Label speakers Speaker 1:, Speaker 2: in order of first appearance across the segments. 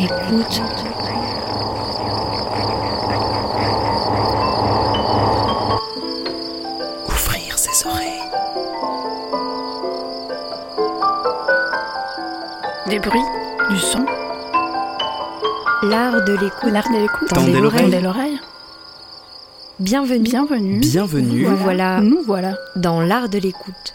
Speaker 1: Écoute.
Speaker 2: Ouvrir ses oreilles.
Speaker 3: Des bruits, du son,
Speaker 1: L'art de l'écoute.
Speaker 3: l'art de l'écoute.
Speaker 2: Tendez l'oreille.
Speaker 1: Bienvenue.
Speaker 3: Bienvenue.
Speaker 2: Bienvenue.
Speaker 1: Nous voilà
Speaker 3: Nous voilà.
Speaker 1: dans l'art de l'écoute,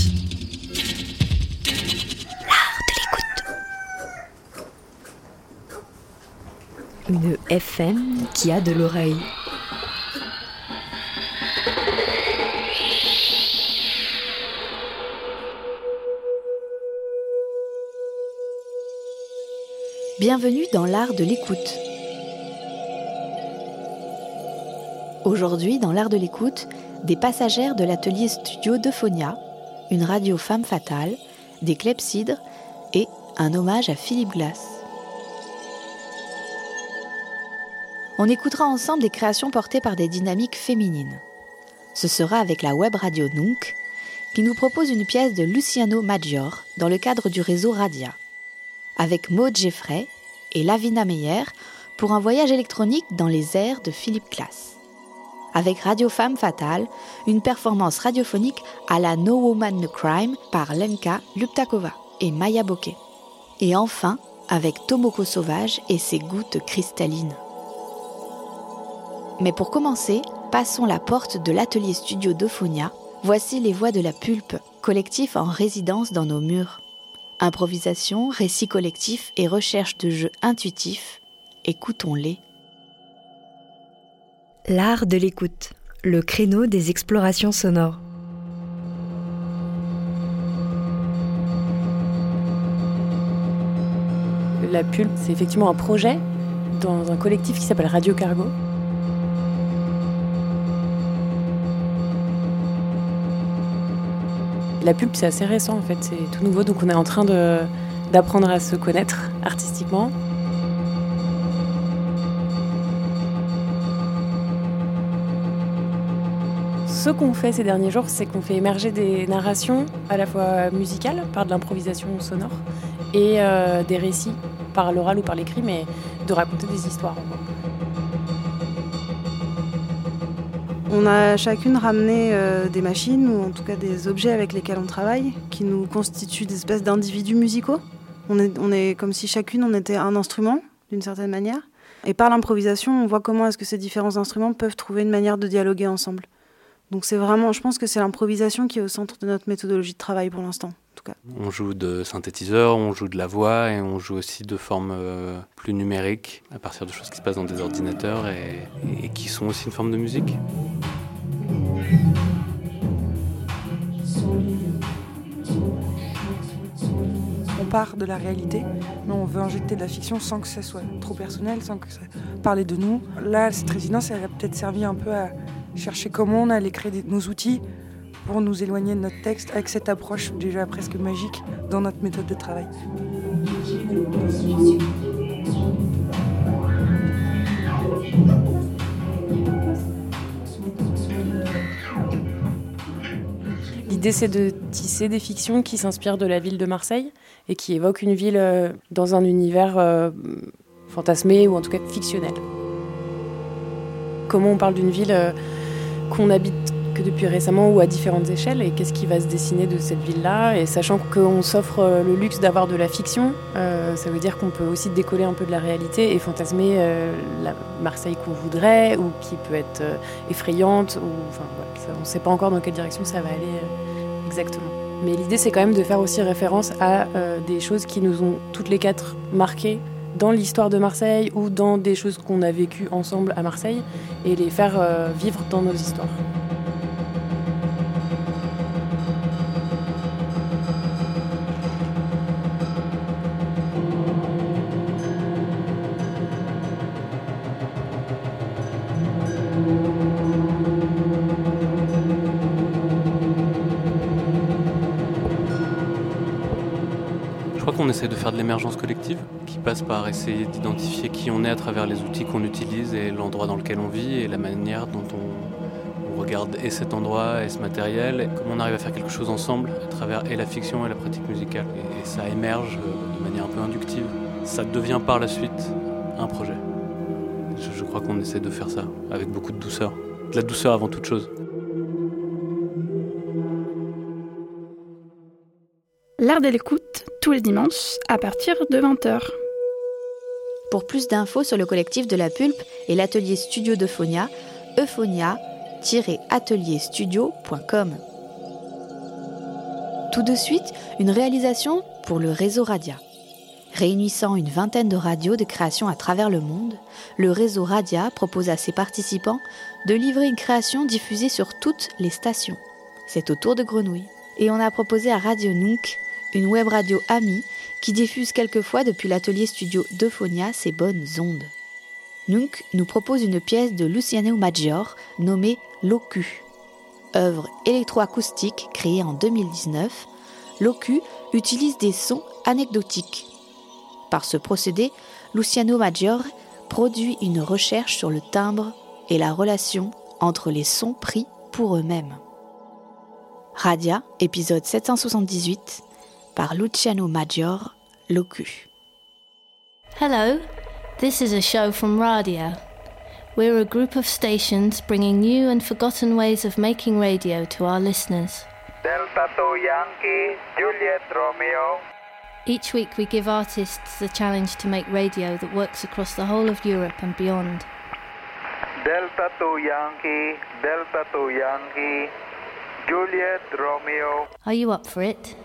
Speaker 1: FM qui a de l'oreille.
Speaker 4: Bienvenue dans l'art de l'écoute. Aujourd'hui, dans l'art de l'écoute, des passagères de l'atelier studio d'Euphonia, une radio femme fatale, des clepsydres et un hommage à Philippe Glass. On écoutera ensemble des créations portées par des dynamiques féminines. Ce sera avec la web radio Nunc, qui nous propose une pièce de Luciano Maggior dans le cadre du réseau Radia avec Maud Geffray et Lavina Meyer pour un voyage électronique dans les airs de Philippe Glass. Avec Radio Femme Fatale, une performance radiophonique à la No Woman No Crime par Lenka Luptakova et Maya Bokeh. Et enfin, avec Tomoko Sauvage et ses gouttes cristallines. Mais pour commencer, passons la porte de l'atelier studio d'Ophonia. Voici les voix de la pulpe, collectif en résidence dans nos murs. Improvisation, récit collectif et recherche de jeux intuitifs. Écoutons-les.
Speaker 1: L'art de l'écoute, le créneau des explorations sonores.
Speaker 5: La Pulpe, c'est effectivement un projet dans un collectif qui s'appelle Radio Cargo. La Pulpe, c'est assez récent en fait, c'est tout nouveau, donc on est en train d'apprendre à se connaître artistiquement. Ce qu'on fait ces derniers jours, c'est qu'on fait émerger des narrations à la fois musicales par de l'improvisation sonore et euh, des récits par l'oral ou par l'écrit, mais de raconter des histoires. en gros.
Speaker 6: On a chacune ramené euh, des machines ou en tout cas des objets avec lesquels on travaille qui nous constituent des espèces d'individus musicaux. On est, comme si chacune on était un instrument d'une certaine manière. Et par l'improvisation, on voit comment est-ce que ces différents instruments peuvent trouver une manière de dialoguer ensemble. Donc c'est vraiment, je pense que c'est l'improvisation qui est au centre de notre méthodologie de travail pour l'instant, tout cas.
Speaker 7: On joue de synthétiseurs, on joue de la voix et on joue aussi de formes euh, plus numériques à partir de choses qui se passent dans des ordinateurs et, et qui sont aussi une forme de musique.
Speaker 8: on part de la réalité, mais on veut injecter de la fiction sans que ça soit trop personnel, sans que ça parle de nous. Là, cette résidence, elle a peut-être servi un peu à chercher comment on allait créer des- nos outils pour nous éloigner de notre texte avec cette approche déjà presque magique dans notre méthode de travail.
Speaker 5: L'idée, c'est de tisser des fictions qui s'inspirent de la ville de Marseille et qui évoquent une ville euh, dans un univers euh, fantasmé ou en tout cas fictionnel. Comment on parle d'une ville euh, qu'on habite que depuis récemment ou à différentes échelles et qu'est-ce qui va se dessiner de cette ville-là? Et sachant qu'on s'offre euh, le luxe d'avoir de la fiction, euh, ça veut dire qu'on peut aussi décoller un peu de la réalité et fantasmer euh, la Marseille qu'on voudrait ou qui peut être effrayante on ne sait pas encore dans quelle direction ça va aller exactement. Mais l'idée c'est quand même de faire aussi référence à des choses qui nous ont toutes les quatre marquées dans l'histoire de Marseille ou dans des choses qu'on a vécues ensemble à Marseille et les faire vivre dans nos histoires.
Speaker 7: Faire de l'émergence collective, qui passe par essayer d'identifier qui on est à travers les outils qu'on utilise et l'endroit dans lequel on vit et la manière dont on, regarde et cet endroit et ce matériel, et comment on arrive à faire quelque chose ensemble à travers et la fiction et la pratique musicale. Et, et ça émerge euh, de manière un peu inductive. Ça devient par la suite un projet. Je, je crois qu'on essaie de faire ça avec beaucoup de douceur. De la douceur avant toute chose.
Speaker 3: L'art l'écoute, tous les dimanches, à partir de 20h.
Speaker 4: Pour plus d'infos sur le collectif de la Pulpe et l'atelier studio d'Euphonia, euphonia-atelierstudio.com. Tout de suite, une réalisation pour le réseau Radia. Réunissant une vingtaine de radios de création à travers le monde, le réseau Radia propose à ses participants de livrer une création diffusée sur toutes les stations. C'est au tour de Grenouille. Et on a proposé à Radio Nunk une web radio amie qui diffuse quelquefois depuis l'atelier studio d'Euphonia ses bonnes ondes. Nunk nous propose une pièce de Luciano Maggior nommée Locu. Œuvre électroacoustique créée en 2019, Locu utilise des sons anecdotiques. Par ce procédé, Luciano Maggior produit une recherche sur le timbre et la relation entre les sons pris pour eux-mêmes. Radia, épisode 778, par Luciano Maggior, Locu.
Speaker 9: Hello, this is a show from Radio. We're a group of stations bringing new and forgotten ways of making radio to our listeners.
Speaker 10: Delta 2 Yankee, Juliet Romeo.
Speaker 9: Each week we give artists the challenge to make radio that works across the whole of Europe and beyond.
Speaker 10: Delta 2 Yankee, Delta 2 Yankee, Juliet Romeo.
Speaker 9: Are you up for it?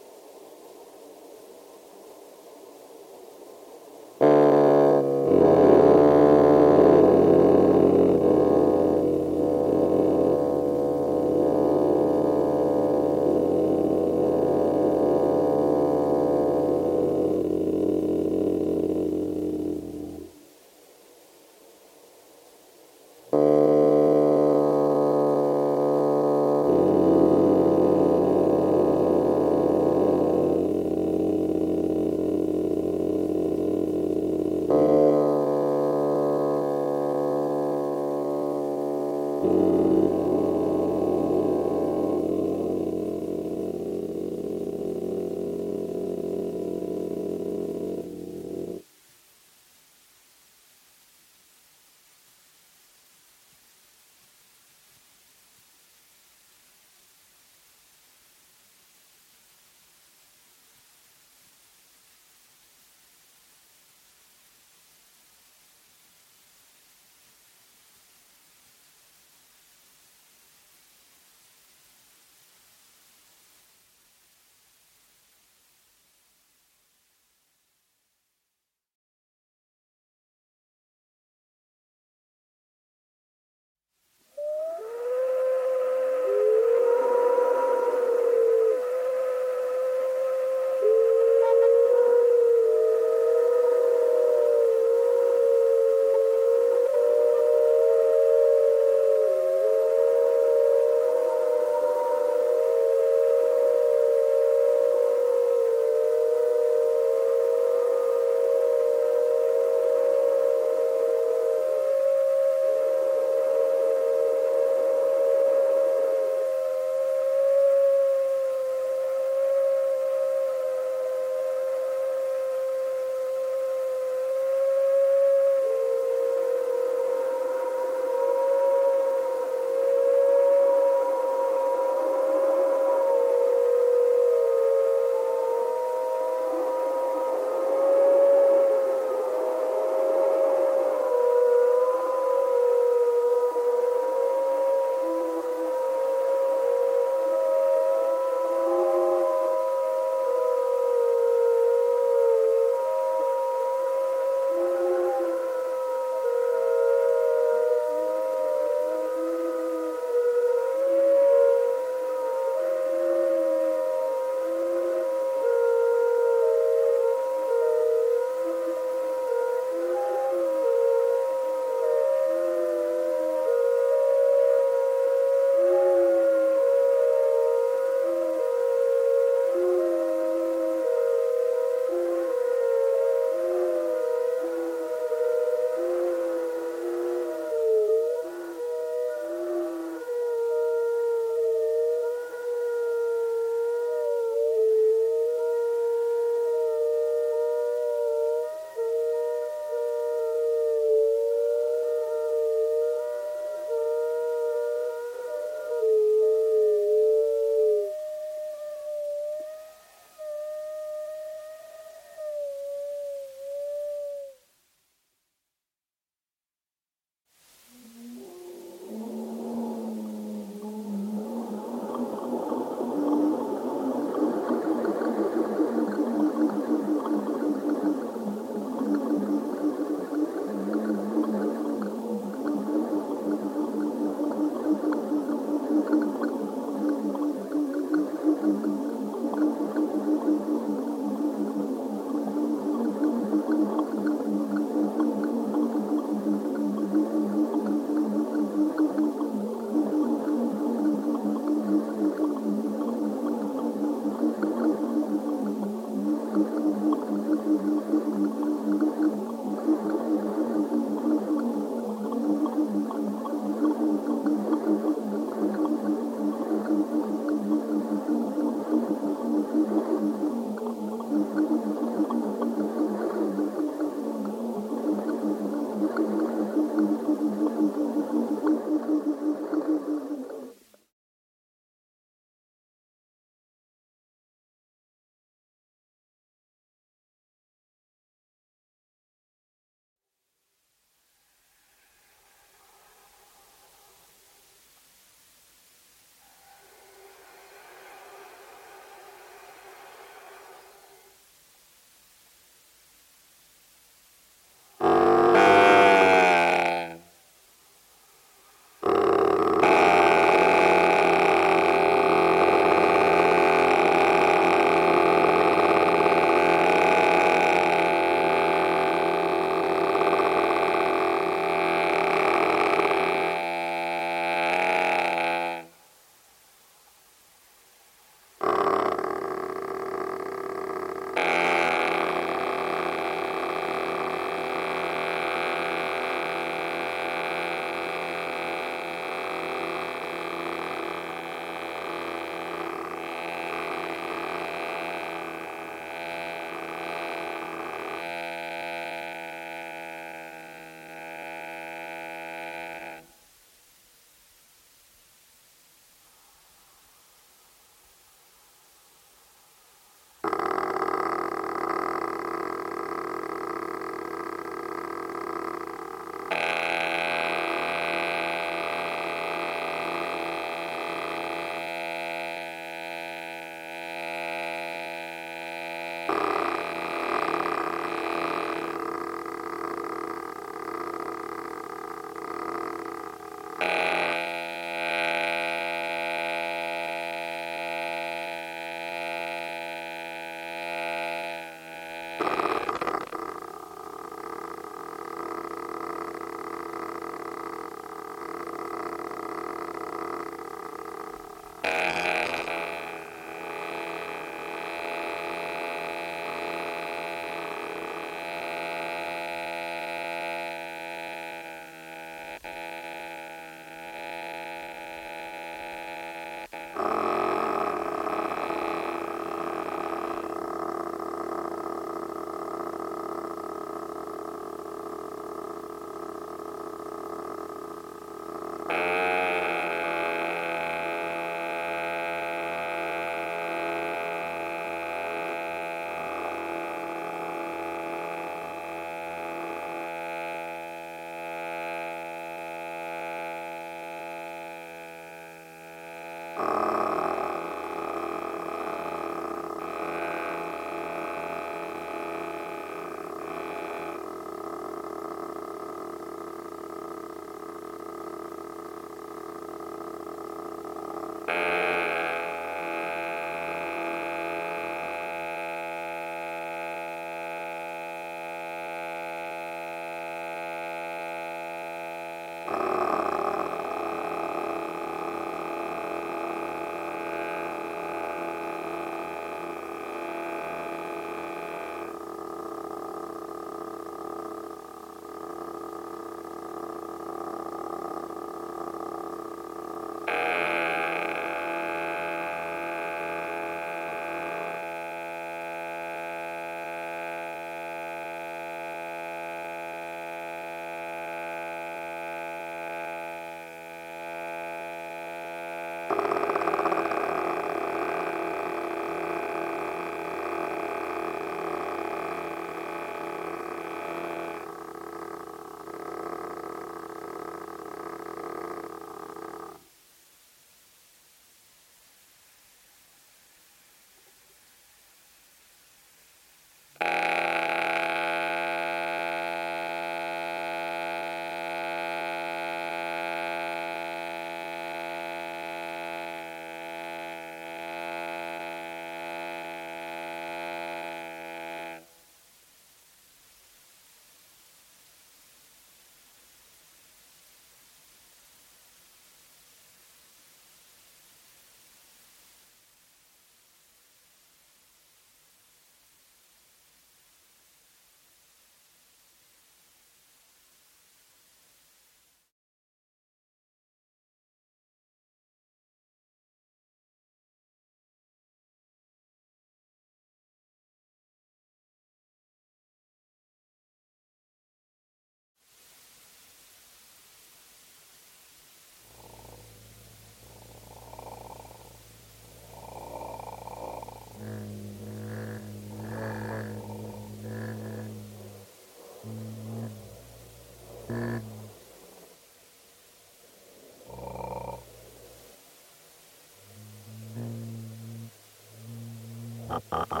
Speaker 10: uh, uh, uh.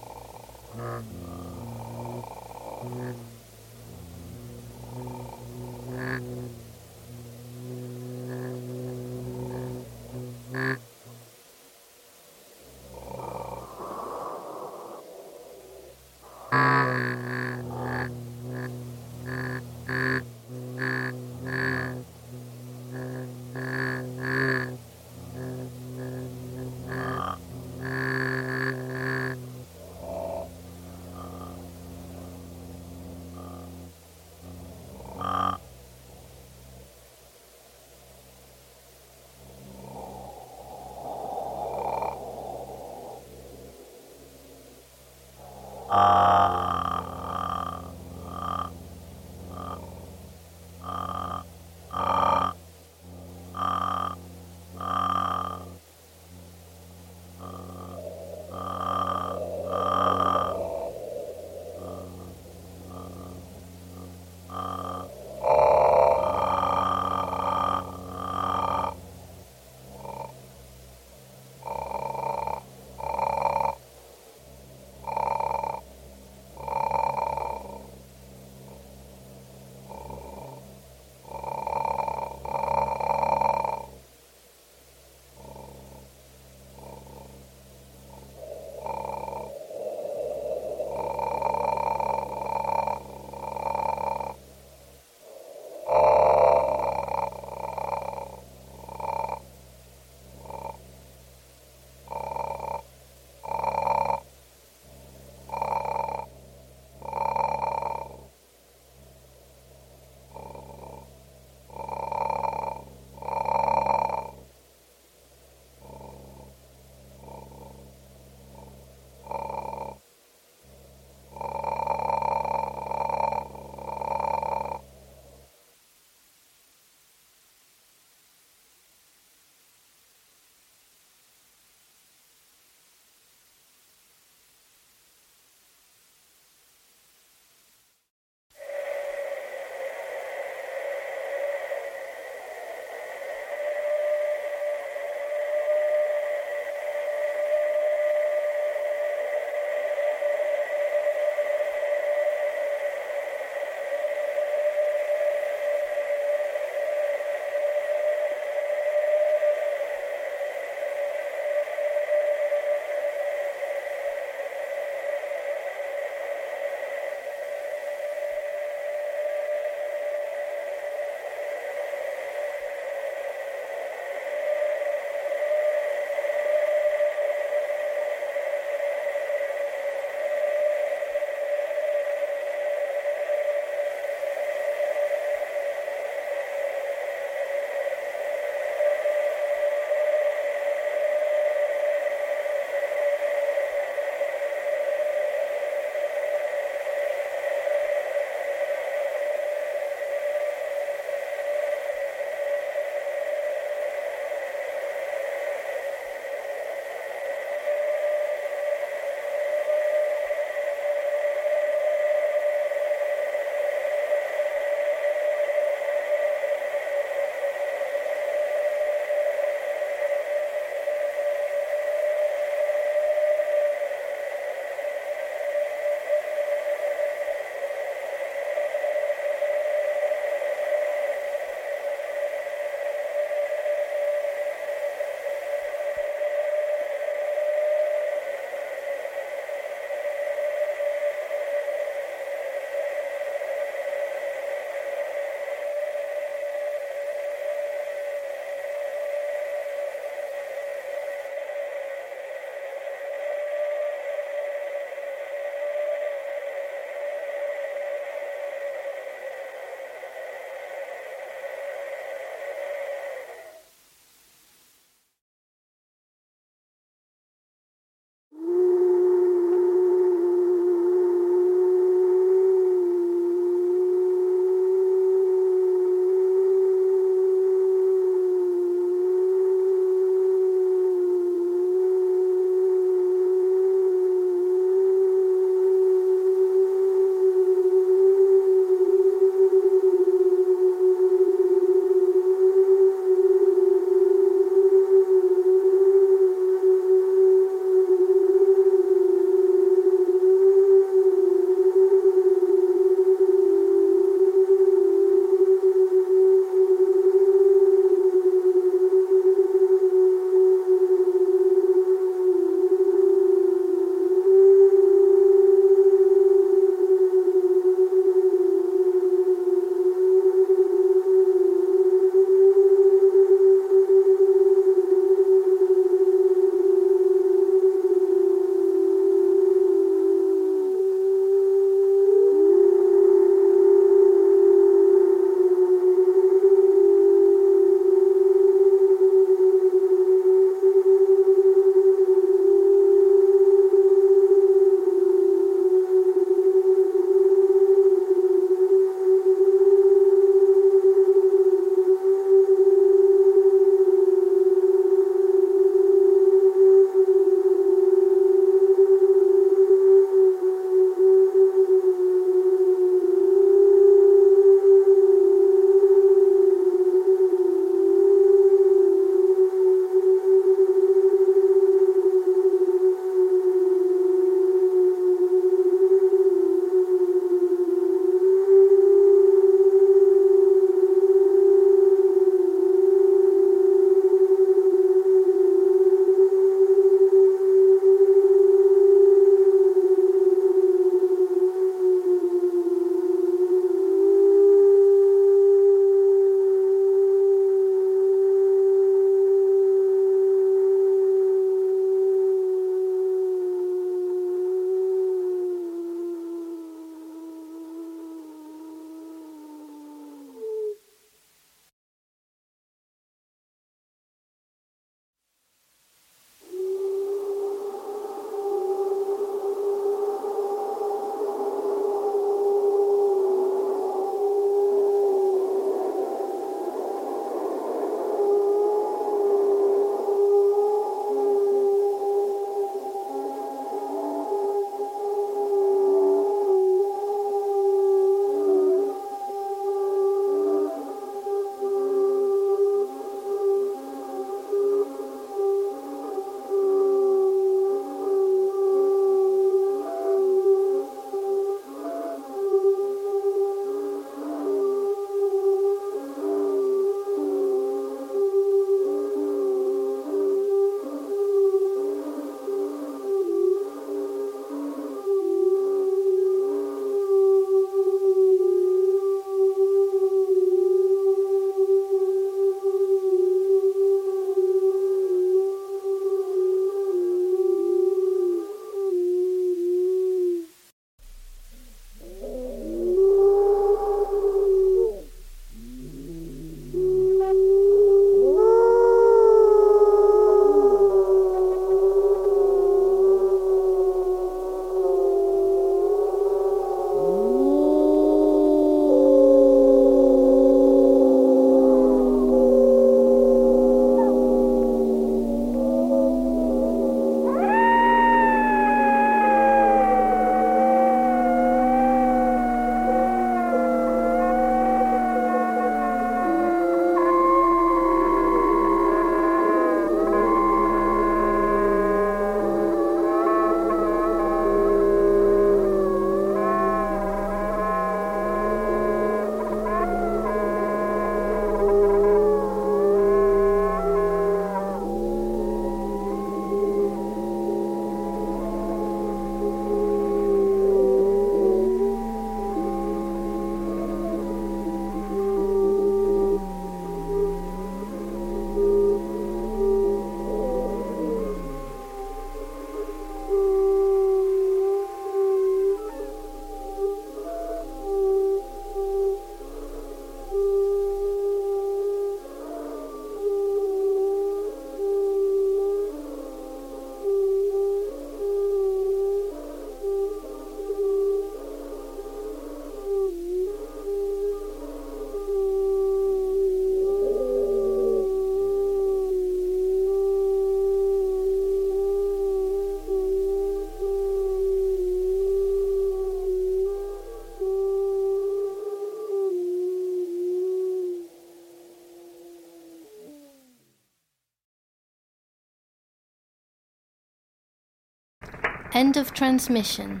Speaker 9: End of transmission.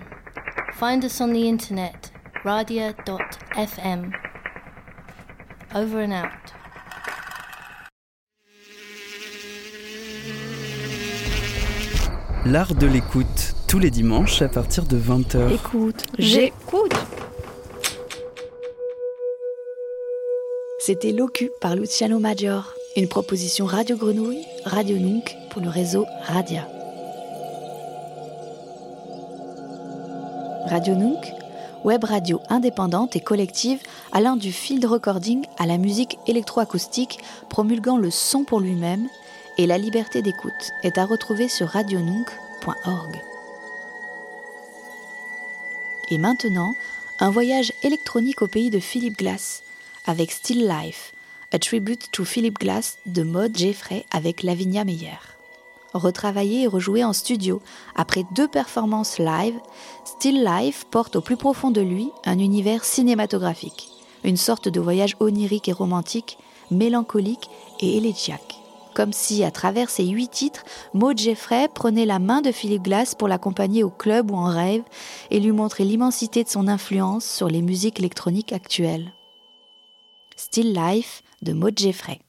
Speaker 9: Find us on the internet, radia.fm. Over and out.
Speaker 2: L'art de l'écoute, tous les dimanches à partir de 20h.
Speaker 3: Écoute, j'écoute.
Speaker 4: C'était Locu par Luciano Maggior, une proposition Radio Grenouille, Radio Nunc pour le réseau Radia. Radio Nunc, web radio indépendante et collective allant du field recording à la musique électroacoustique, promulguant le son pour lui-même et la liberté d'écoute est à retrouver sur radionunc.org. Et maintenant, un voyage électronique au pays de Philip Glass avec Still Life, a tribute to Philip Glass de Maud Jeffrey avec Lavinia Meyer. Retravaillé et rejoué en studio après deux performances live, Still Life porte au plus profond de lui un univers cinématographique, une sorte de voyage onirique et romantique, mélancolique et élégiaque comme si, à travers ces huit titres, Maud Jeffrey prenait la main de Philip Glass pour l'accompagner au club ou en rêve et lui montrer l'immensité de son influence sur les musiques électroniques actuelles. Still Life de Maud Jeffrey.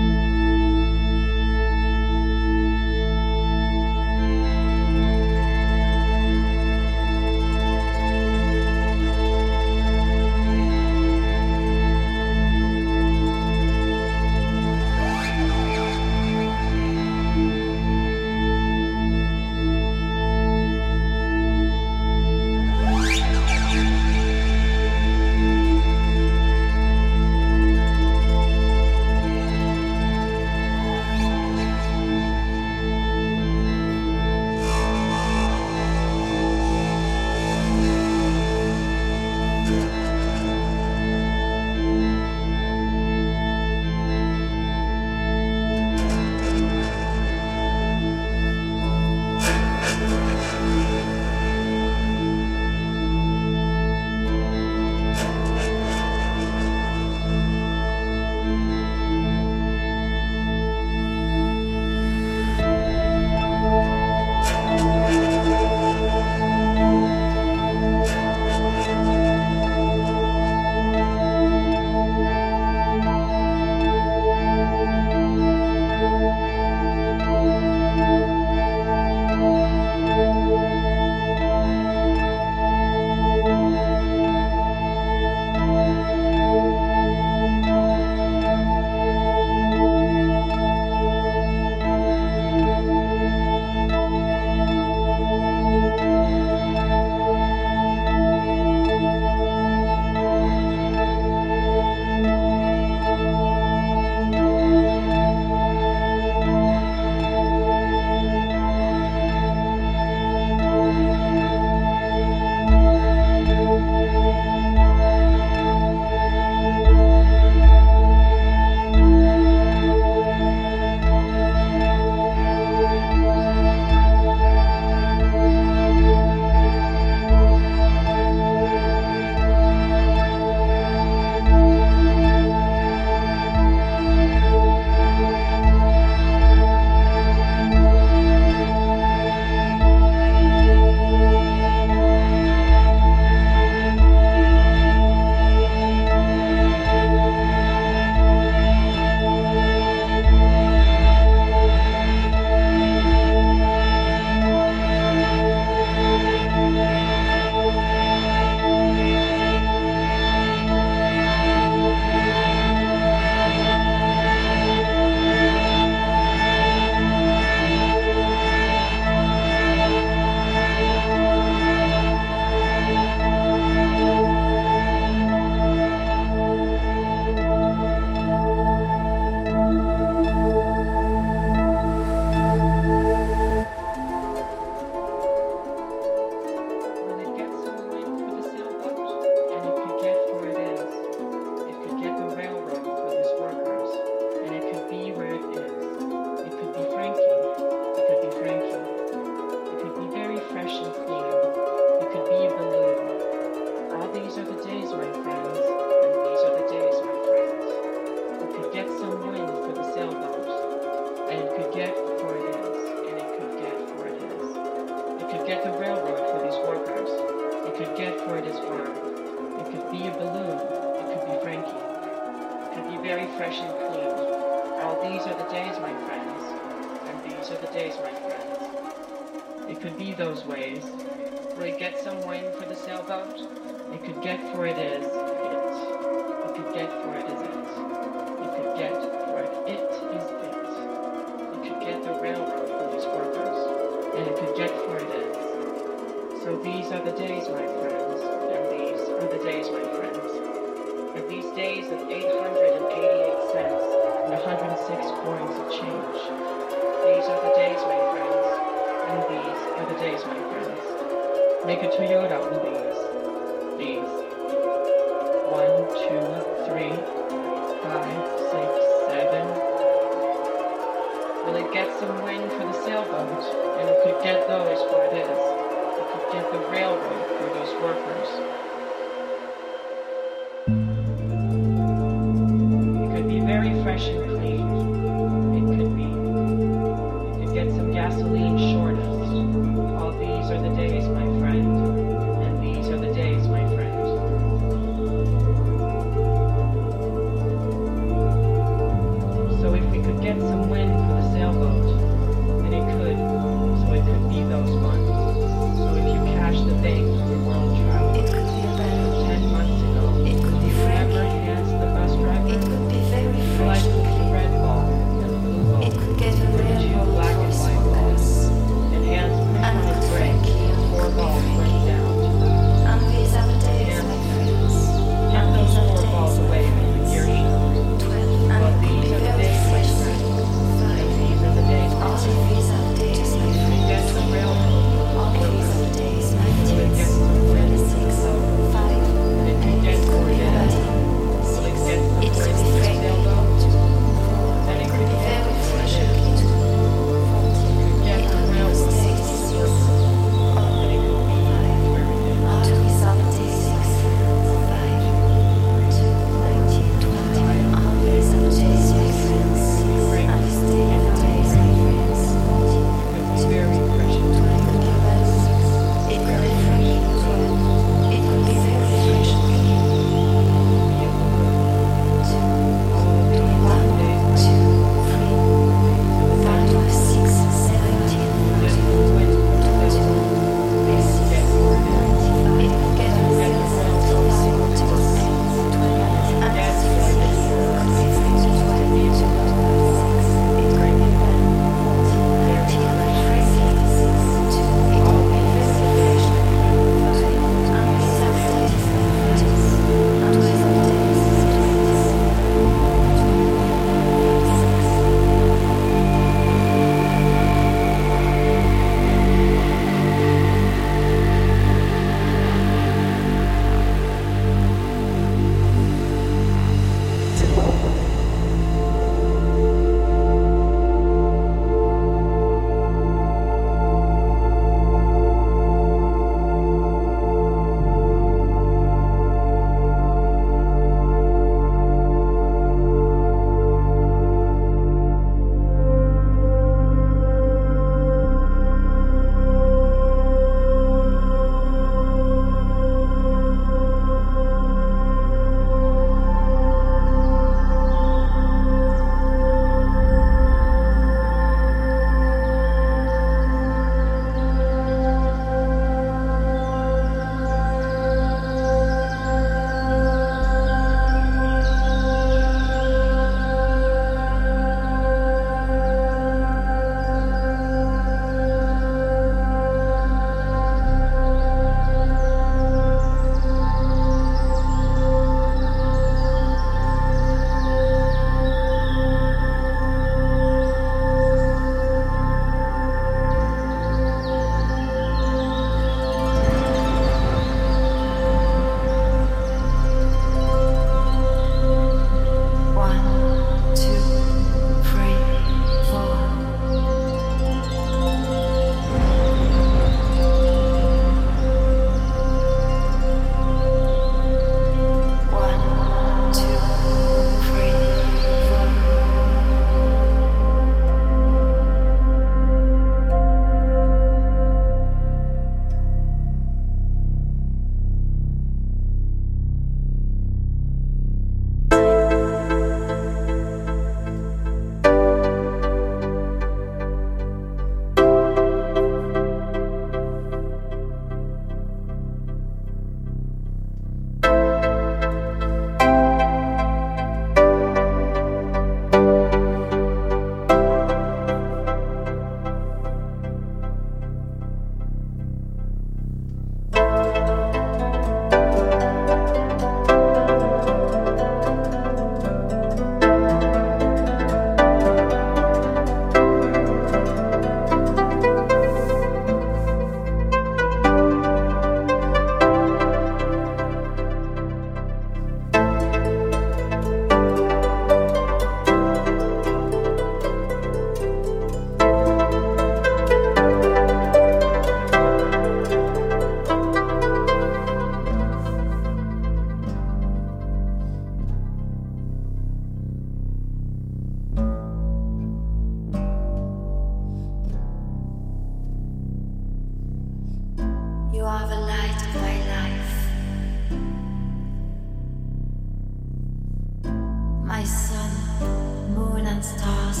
Speaker 11: Sun, moon, and stars.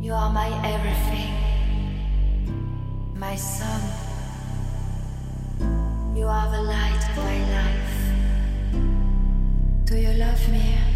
Speaker 11: You are my everything. My sun. You are the light of my life. Do you love me?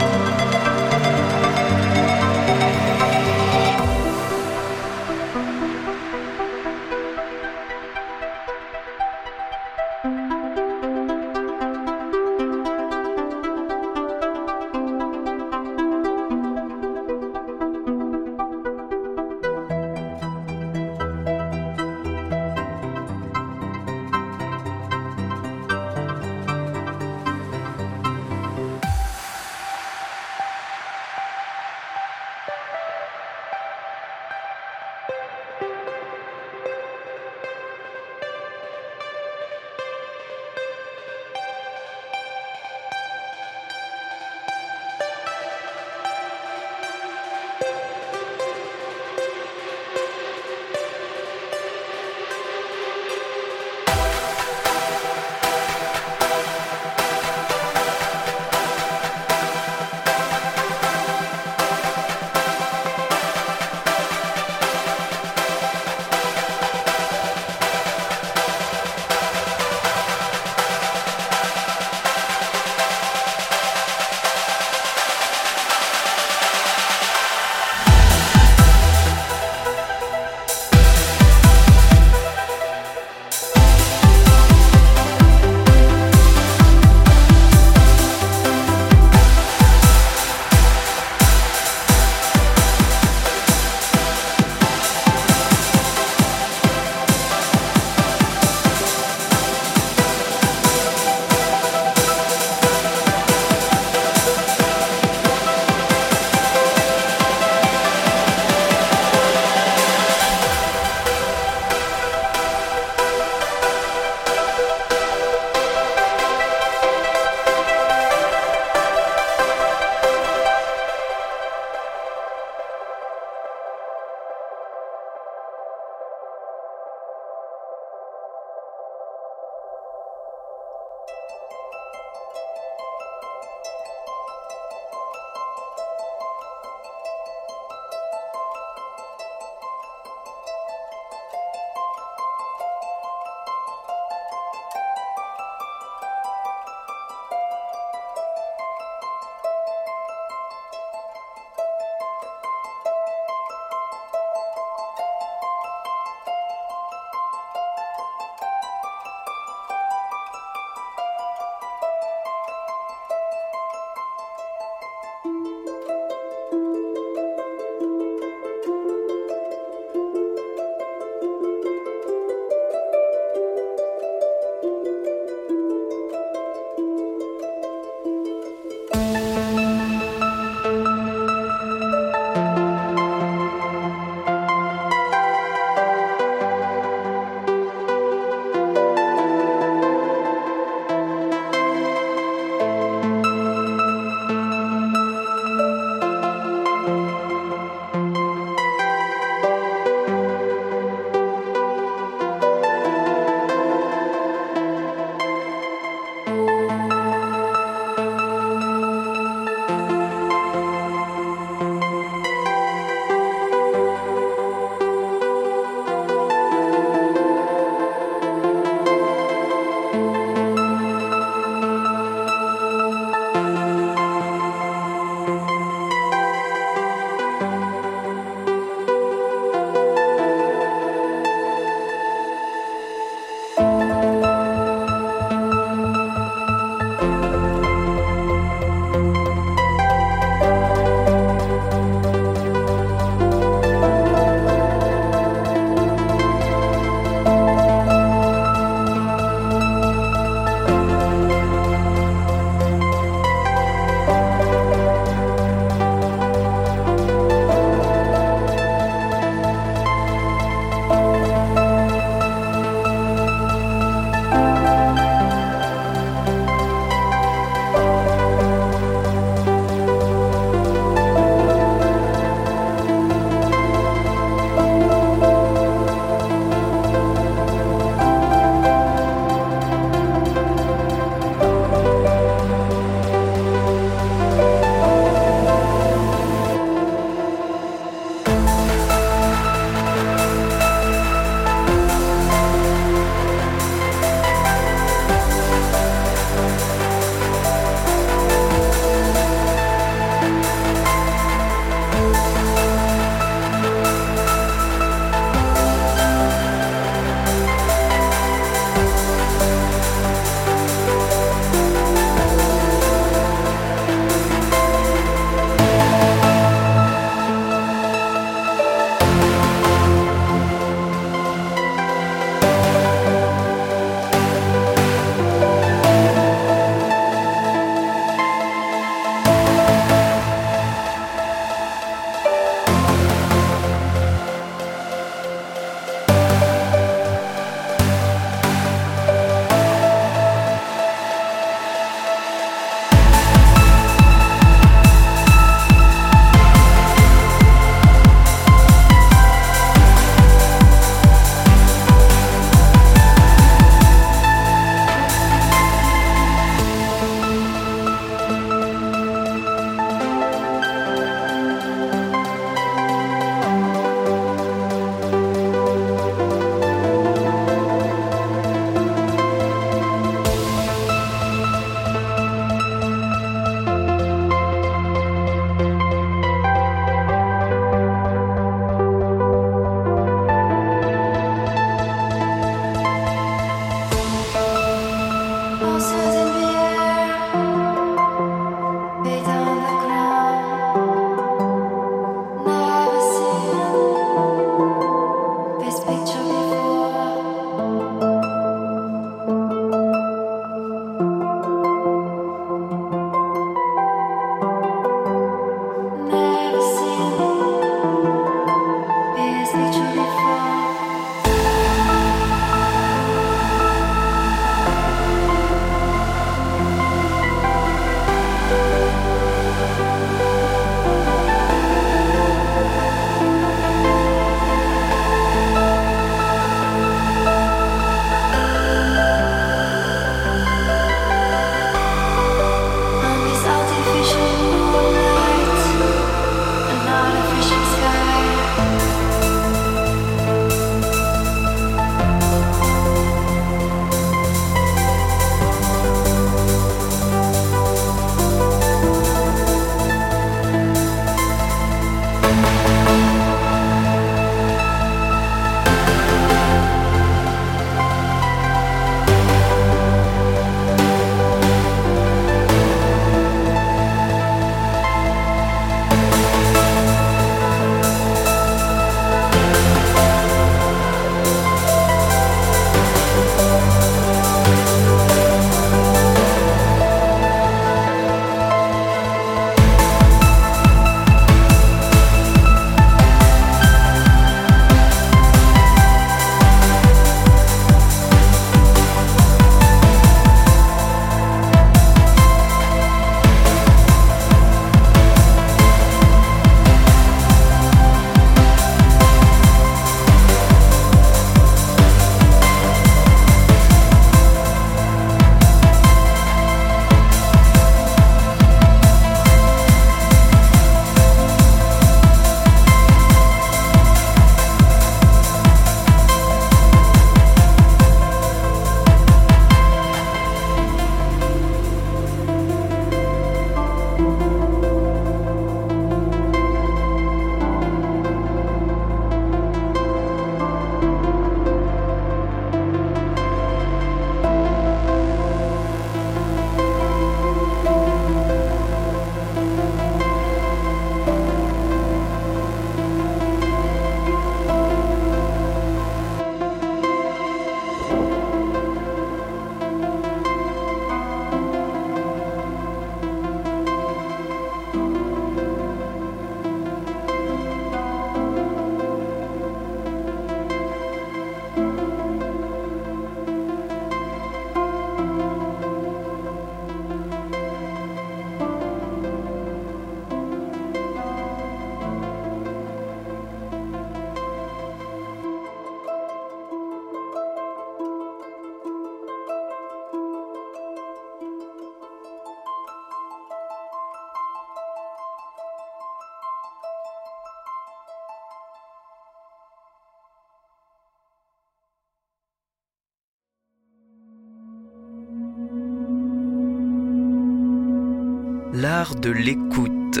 Speaker 2: L'art de l'écoute.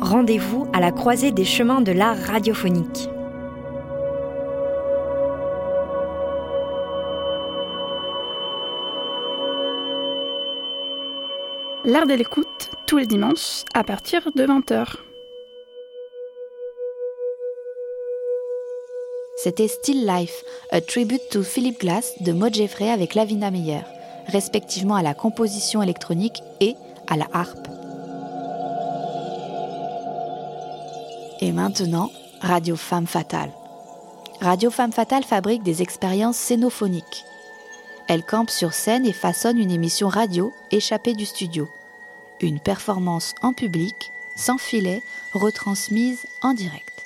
Speaker 1: Rendez-vous à la croisée des chemins de l'art radiophonique.
Speaker 3: L'art de l'écoute, tous les dimanches, à partir de 20h.
Speaker 4: C'était Still Life, a tribute to Philip Glass de Maud Jeffrey avec Lavina Meyer, respectivement à la composition électronique et à la harpe. Et maintenant, Radio Femme Fatale. Radio Femme Fatale fabrique des expériences scénophoniques. Elle campe sur scène et façonne une émission radio échappée du studio. Une performance en public, sans filet, retransmise en direct.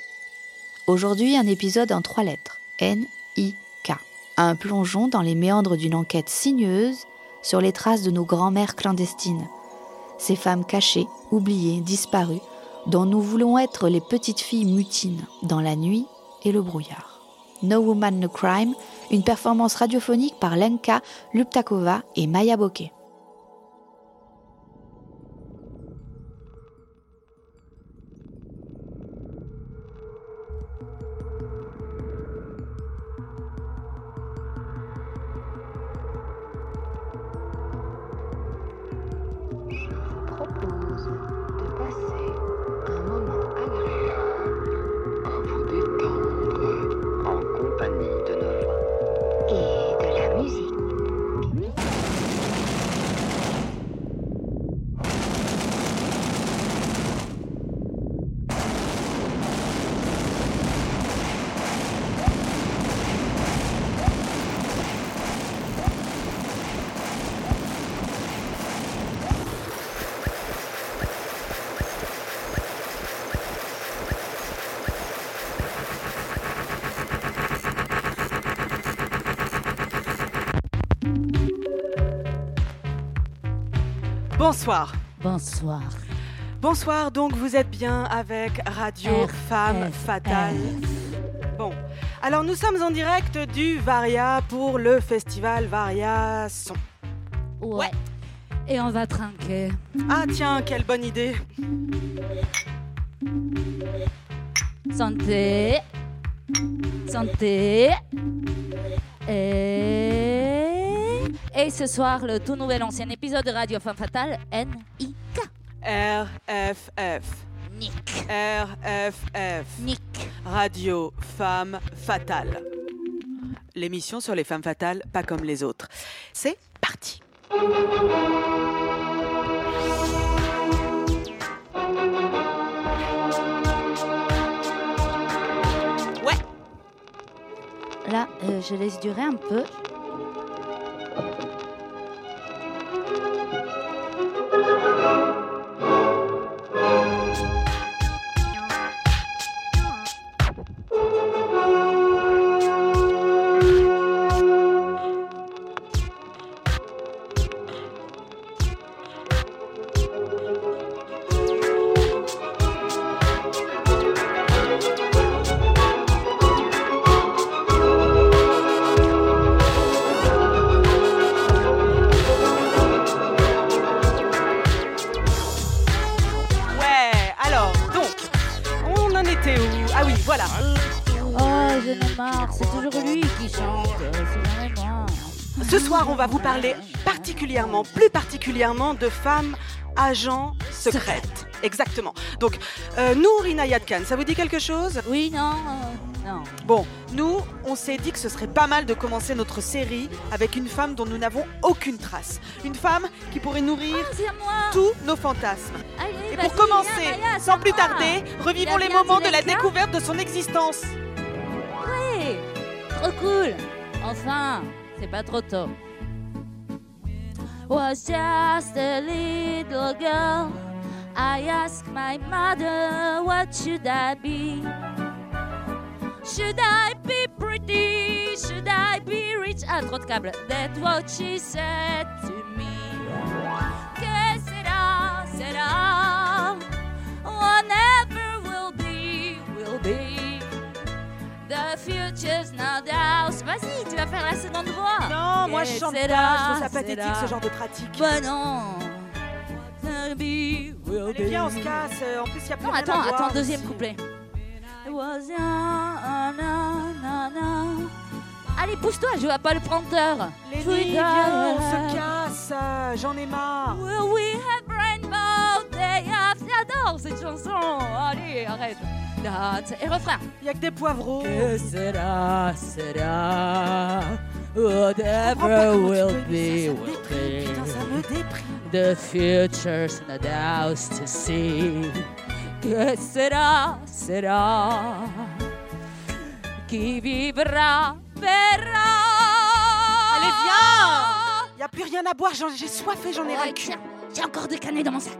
Speaker 4: Aujourd'hui, un épisode en trois lettres. N-I-K. Un plongeon dans les méandres d'une enquête sinueuse sur les traces de nos grands-mères clandestines. Ces femmes cachées, oubliées, disparues, dont nous voulons être les petites filles mutines dans la nuit et le brouillard. No Woman No Crime, une performance radiophonique par Lenka Luptakova et Maya Bokeh.
Speaker 12: Propose
Speaker 13: Bonsoir.
Speaker 14: Bonsoir.
Speaker 13: Bonsoir, donc vous êtes bien avec Radio
Speaker 14: R,
Speaker 13: Femme
Speaker 14: F,
Speaker 13: Fatale. Bon, alors nous sommes en direct du Varia pour le festival Varia Son.
Speaker 14: Ouais. Et on va trinquer.
Speaker 13: Ah tiens, quelle bonne idée.
Speaker 14: Santé. Santé. Et... Et ce soir, le tout nouvel ancien épisode de Radio Femme Fatale, N-I-K.
Speaker 13: RFF.
Speaker 14: Nick.
Speaker 13: RFF.
Speaker 14: Nick.
Speaker 13: Radio Femme Fatale. L'émission sur les femmes fatales, pas comme les autres. C'est parti. Ouais.
Speaker 14: Là, euh, je laisse durer un peu.
Speaker 13: Particulièrement de femmes agents secrètes. Exactement. Donc, euh, Nour Inayat Khan, ça vous dit quelque chose?
Speaker 14: Oui, non, euh, non.
Speaker 13: Bon, nous, on s'est dit que ce serait pas mal de commencer notre série avec une femme dont nous n'avons aucune trace. Une femme qui pourrait nourrir
Speaker 14: Ah, moi.
Speaker 13: tous nos fantasmes.
Speaker 14: Allez,
Speaker 13: Et pour commencer,
Speaker 14: viens, Maya, c'est
Speaker 13: sans plus tarder, revivons les moments de la
Speaker 14: Lenka
Speaker 13: découverte de son existence.
Speaker 14: Ouais, trop cool. Enfin, c'est pas trop tôt. Was just a little girl. I asked my mother, what should I be? Should I be pretty? Should I be rich? Ah, trop de câbles. That's what she said to me. Que sera, sera. Future's not. Vas-y, tu vas faire la seconde voix.
Speaker 13: Non, moi je chante pas, je trouve ça pathétique ce genre de pratique.
Speaker 14: Bah non,
Speaker 13: Allez, viens, on se casse. euh, En plus, il y a plus
Speaker 14: Non, attends,
Speaker 13: à
Speaker 14: attends, deuxième couplet. Allez, pousse-toi, je vois pas le Sweet
Speaker 13: viens, on se casse. euh, J'en ai marre.
Speaker 14: Will we have rainbow day after? J'adore cette chanson. Allez, arrête. That's- Et refrain.
Speaker 13: Il y a que des poivreaux.
Speaker 14: Que sera, sera, whatever
Speaker 13: tu
Speaker 14: will be, will
Speaker 13: déprime, Putain, ça
Speaker 14: be.
Speaker 13: me déprime.
Speaker 14: The future's not ours to see. Que sera, sera. Qui vivra, verra.
Speaker 13: Allez, viens. Il y a plus rien à boire. j'en- J'ai soif et j'en ai ras
Speaker 14: Ouais,
Speaker 13: le cul.
Speaker 14: tiens, j'ai encore des canettes dans mon sac.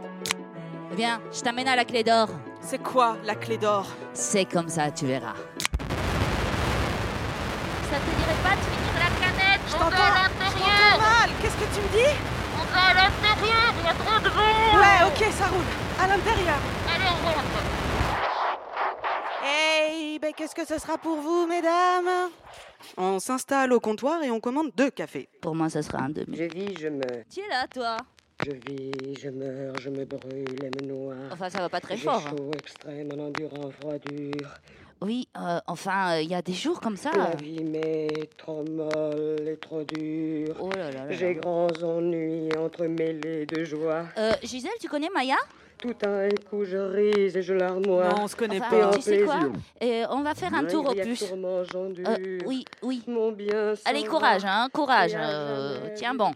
Speaker 14: Viens, je t'amène à la clé d'or.
Speaker 13: C'est quoi la clé d'or?
Speaker 14: C'est comme ça, tu verras. Ça te dirait pas de finir la canette
Speaker 13: Je t'entends je t'entends mal. Qu'est-ce que tu me dis?
Speaker 14: On va à l'intérieur, il y a trop de vent
Speaker 13: Ouais, ok, ça roule. À l'intérieur.
Speaker 14: Allez, on rentre
Speaker 13: Hey, ben qu'est-ce que ce sera pour vous, mesdames? On s'installe au comptoir et on commande deux cafés.
Speaker 14: Pour moi, ça sera un demi.
Speaker 15: Je vis, je meurs.
Speaker 14: Tu es là, toi
Speaker 15: Je vis, je meurs, je me brûle et me noie.
Speaker 14: Enfin, ça va pas très
Speaker 15: J'ai
Speaker 14: fort. hein.
Speaker 15: chaud extrême en endurant froid dur.
Speaker 14: Oui, euh, enfin, il y a des jours comme ça.
Speaker 15: La vie m'est trop molle et trop dure.
Speaker 14: Oh là là là
Speaker 15: J'ai
Speaker 14: là.
Speaker 15: grands ennuis entremêlés de joie.
Speaker 14: Euh, Gisèle, tu connais Maya?
Speaker 15: Tout un coup, je rise et je larmoie.
Speaker 13: Non, on se connaît
Speaker 14: Enfin,
Speaker 15: Et
Speaker 13: pas.
Speaker 15: en
Speaker 14: tu sais quoi? Euh, On va faire un tour au puce. Euh, oui, oui.
Speaker 15: Mon bien
Speaker 14: Allez, courage, hein, courage.
Speaker 15: Et à
Speaker 14: euh, tiens bon.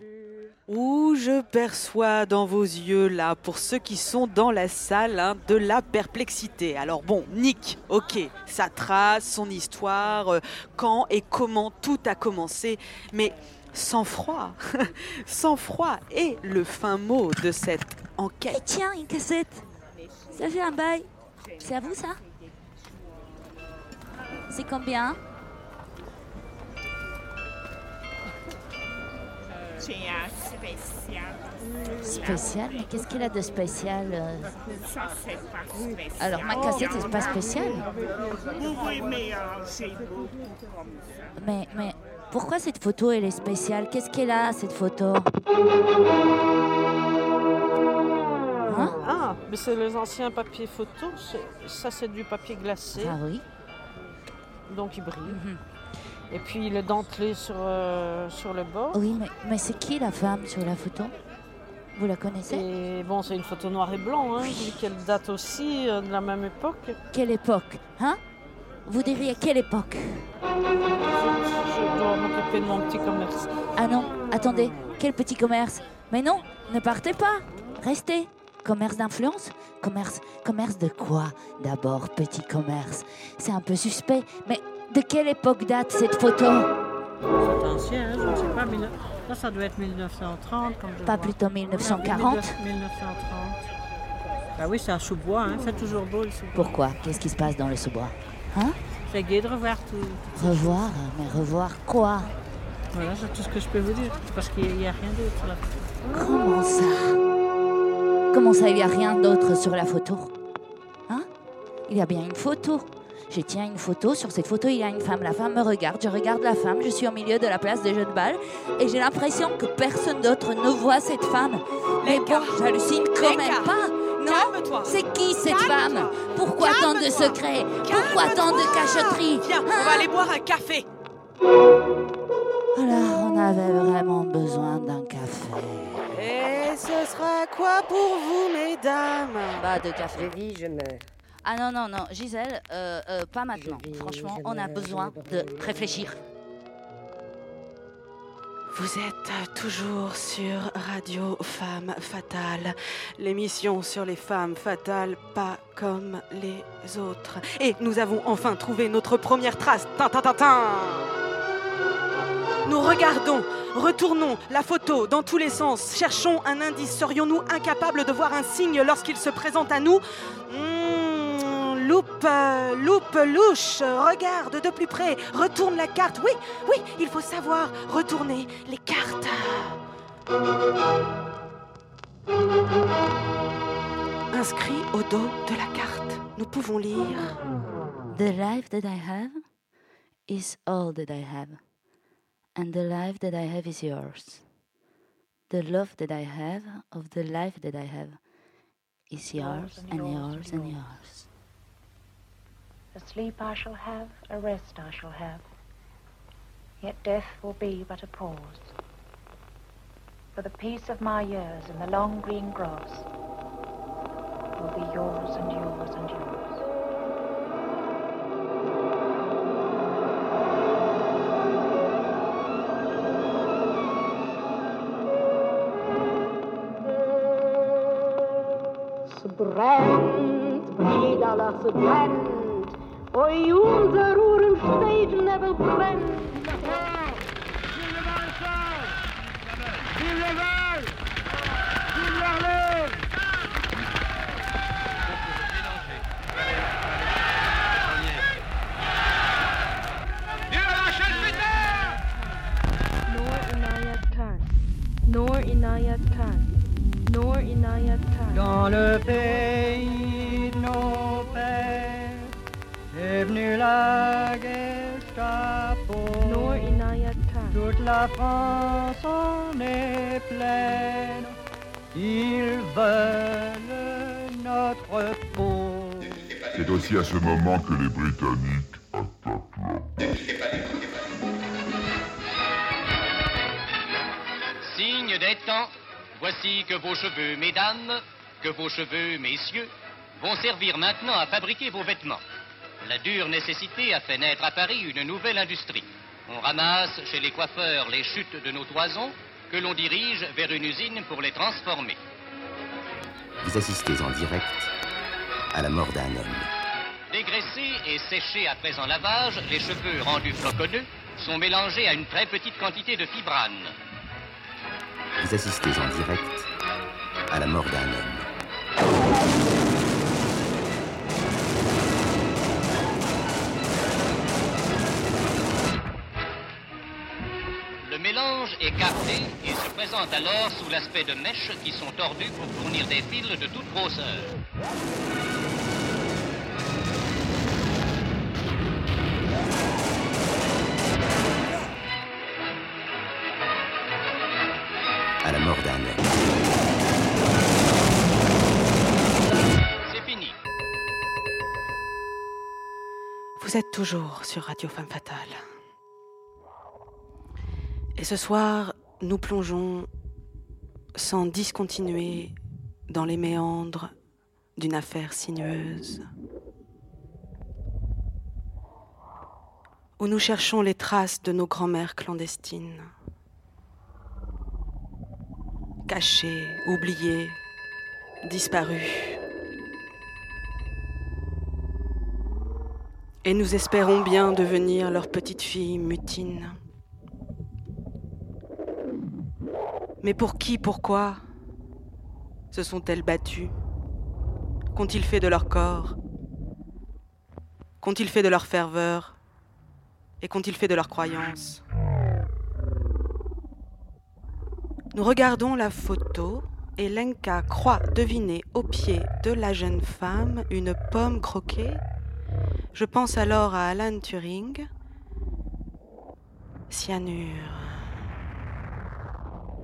Speaker 13: Ouh, je perçois dans vos yeux, là, pour ceux qui sont dans la salle, hein, de la perplexité. Alors bon, Nick, ok, sa trace, son histoire, euh, quand et comment tout a commencé, mais sans froid, sans froid est le fin mot de cette
Speaker 14: Et
Speaker 13: enquête.
Speaker 14: tiens, une cassette. Ça fait un bail. C'est à vous, ça? C'est combien?
Speaker 16: C'est un spécial.
Speaker 14: Spécial? Mais qu'est-ce qu'il a de spécial euh?
Speaker 16: Ça, c'est pas spécial.
Speaker 14: Alors, ma cassette, c'est pas spécial?
Speaker 16: Vous pouvez mélanger beaucoup comme ça.
Speaker 14: Mais, mais pourquoi cette photo, elle est spéciale? Qu'est-ce qu'elle a, cette photo? Hein?
Speaker 17: Ah, mais c'est les anciens papiers photos. c'est- Ça, c'est du papier glacé.
Speaker 14: Ah oui
Speaker 17: Donc, il brille. Et puis, est dentelé sur, euh, sur le bord.
Speaker 14: Oui, mais, mais c'est qui la femme sur la photo? Vous la connaissez?
Speaker 17: Et bon, c'est une photo noir et blanc, hein, vu qu'elle date aussi euh, de la même époque.
Speaker 14: Quelle époque? Hein? Vous diriez quelle époque?
Speaker 17: Je, je dois m'occuper de mon petit commerce.
Speaker 14: Ah non, attendez, quel petit commerce? Mais non, ne partez pas, restez. Commerce d'influence? Commerce, commerce de quoi? D'abord, petit commerce. C'est un peu suspect, mais de quelle époque date cette photo
Speaker 17: C'est ancien, hein, je ne sais pas. mille- Là, ça doit être 1930. Comme je
Speaker 14: Pas
Speaker 17: vois.
Speaker 14: plutôt 1940
Speaker 17: 1930. Bah oui, c'est un sous-bois, hein. c'est toujours beau le sous-bois.
Speaker 14: Pourquoi? Qu'est-ce qui se passe dans le sous-bois? Hein?
Speaker 17: C'est gai de revoir tout.
Speaker 14: Revoir? Mais revoir quoi?
Speaker 17: Voilà, c'est tout ce que je peux vous dire. Parce qu'il n'y a rien d'autre photo.
Speaker 14: Comment ça? Comment ça, il n'y a rien d'autre sur la photo? Hein? Il y a bien une photo. Je tiens une photo. Sur cette photo, il y a une femme. La femme me regarde. Je regarde la femme. Je suis au milieu de la place des jeux de balle. Et j'ai l'impression que personne d'autre ne voit cette femme. Mais bon, j'hallucine quand même pas. Non
Speaker 13: calme-toi.
Speaker 14: C'est qui cette femme? Pourquoi tant de secrets? Pourquoi tant de cachotterie
Speaker 13: Viens, on va aller boire un café.
Speaker 14: Alors, on avait vraiment besoin d'un café.
Speaker 13: Et ce sera quoi pour vous, mesdames?
Speaker 14: Bah, de café.
Speaker 15: Je vis, je meurs.
Speaker 14: Ah non, non, non, Gisèle, euh, euh, pas maintenant. Franchement, on a besoin de réfléchir.
Speaker 13: Vous êtes toujours sur Radio Femmes Fatales, l'émission sur les femmes fatales, pas comme les autres. Et nous avons enfin trouvé notre première trace. Tin, tin, tin, tin. Nous regardons, retournons la photo dans tous les sens, cherchons un indice. Serions-nous incapables de voir un signe lorsqu'il se présente à nous? Hmm, Loupe, euh, loupe louche, regarde de plus près, retourne la carte. Oui, oui, il faut savoir retourner les cartes. Inscrit au dos de la carte, nous pouvons lire
Speaker 14: The life that I have is all that I have. And the life that I have is yours. The love that I have of the life that I have is yours and yours and yours.
Speaker 18: A sleep I shall have, a rest I shall have. Yet death will be but a pause. For the peace of my years in the long green grass will be yours and yours and yours.
Speaker 19: Brüderler, es brennt. Oi, unser Uhren steht nebel brennt.
Speaker 20: Vive le Val Vive l'Arlève
Speaker 21: Noor Inayat Khan. Noor Inayat Khan. Noor Inayat Khan.
Speaker 22: Dans le pays est venue la Gestapo.
Speaker 21: Inayat Khan.
Speaker 22: Toute la France en est pleine. Ils veulent notre peau.
Speaker 23: C'est aussi à ce moment que les Britanniques
Speaker 24: Signe des temps, voici que vos cheveux, mesdames, que vos cheveux, messieurs, vont servir maintenant à fabriquer vos vêtements. La dure nécessité a fait naître à Paris une nouvelle industrie. On ramasse chez les coiffeurs les chutes de nos toisons que l'on dirige vers une usine pour les transformer.
Speaker 25: Vous assistez en direct à la mort d'un homme.
Speaker 24: Dégraissés et séchés après un lavage, les cheveux rendus floconneux sont mélangés à une très petite quantité de fibrane.
Speaker 25: Vous assistez en direct à la mort d'un homme.
Speaker 24: Mélange est capté et se présente alors sous l'aspect de mèches qui sont tordues pour fournir des fils de toute grosseur.
Speaker 25: À la mort d'un homme.
Speaker 24: C'est fini.
Speaker 13: Vous êtes toujours sur Radio Femme Fatale. Et ce soir, nous plongeons sans discontinuer dans les méandres d'une affaire sinueuse. Où nous cherchons les traces de nos grands-mères clandestines. Cachées, oubliées, disparues. Et nous espérons bien devenir leur petite fille mutine. Mais pour qui, pourquoi se sont-elles battues? Qu'ont-ils fait de leur corps? Qu'ont-ils fait de leur ferveur? Et qu'ont-ils fait de leurs croyances Nous regardons la photo et Lenka croit deviner au pied de la jeune femme une pomme croquée. Je pense alors à Alan Turing. Cyanure.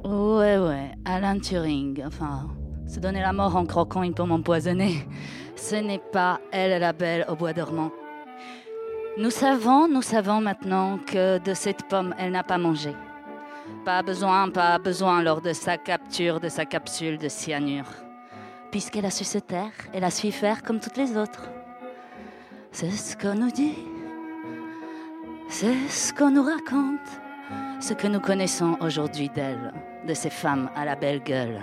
Speaker 14: Ouais, ouais, Alan Turing. Enfin, se donner la mort en croquant une pomme empoisonnée, ce n'est pas elle la belle au bois dormant. Nous savons, nous savons maintenant que de cette pomme, elle n'a pas mangé. Pas besoin, pas besoin lors de sa capture de sa capsule de cyanure. Puisqu'elle a su se taire, elle a su faire comme toutes les autres. C'est ce qu'on nous dit. C'est ce qu'on nous raconte. Ce que nous connaissons aujourd'hui d'elle, de ces femmes à la belle gueule.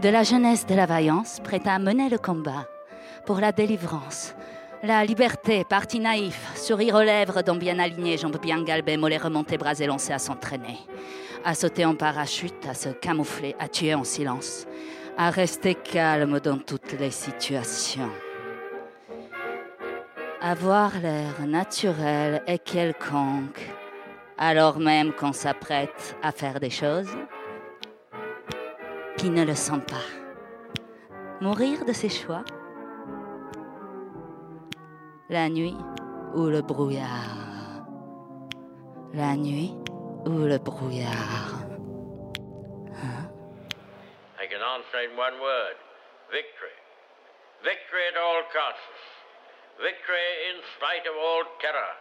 Speaker 14: De la jeunesse de la vaillance, prête à mener le combat pour la délivrance. La liberté, parti naïf, sourire aux lèvres, dents bien alignées, jambes bien galbées, mollets remontés, bras élancés à s'entraîner. À sauter en parachute, à se camoufler, à tuer en silence. À rester calme dans toutes les situations. Avoir l'air naturel et quelconque, alors même qu'on s'apprête à faire des choses qui ne le sont pas. Mourir de ses choix la nuit ou le brouillard. La nuit ou le brouillard.
Speaker 26: I can answer in one word. victory. Victory at all costs. Victory in spite of all terror.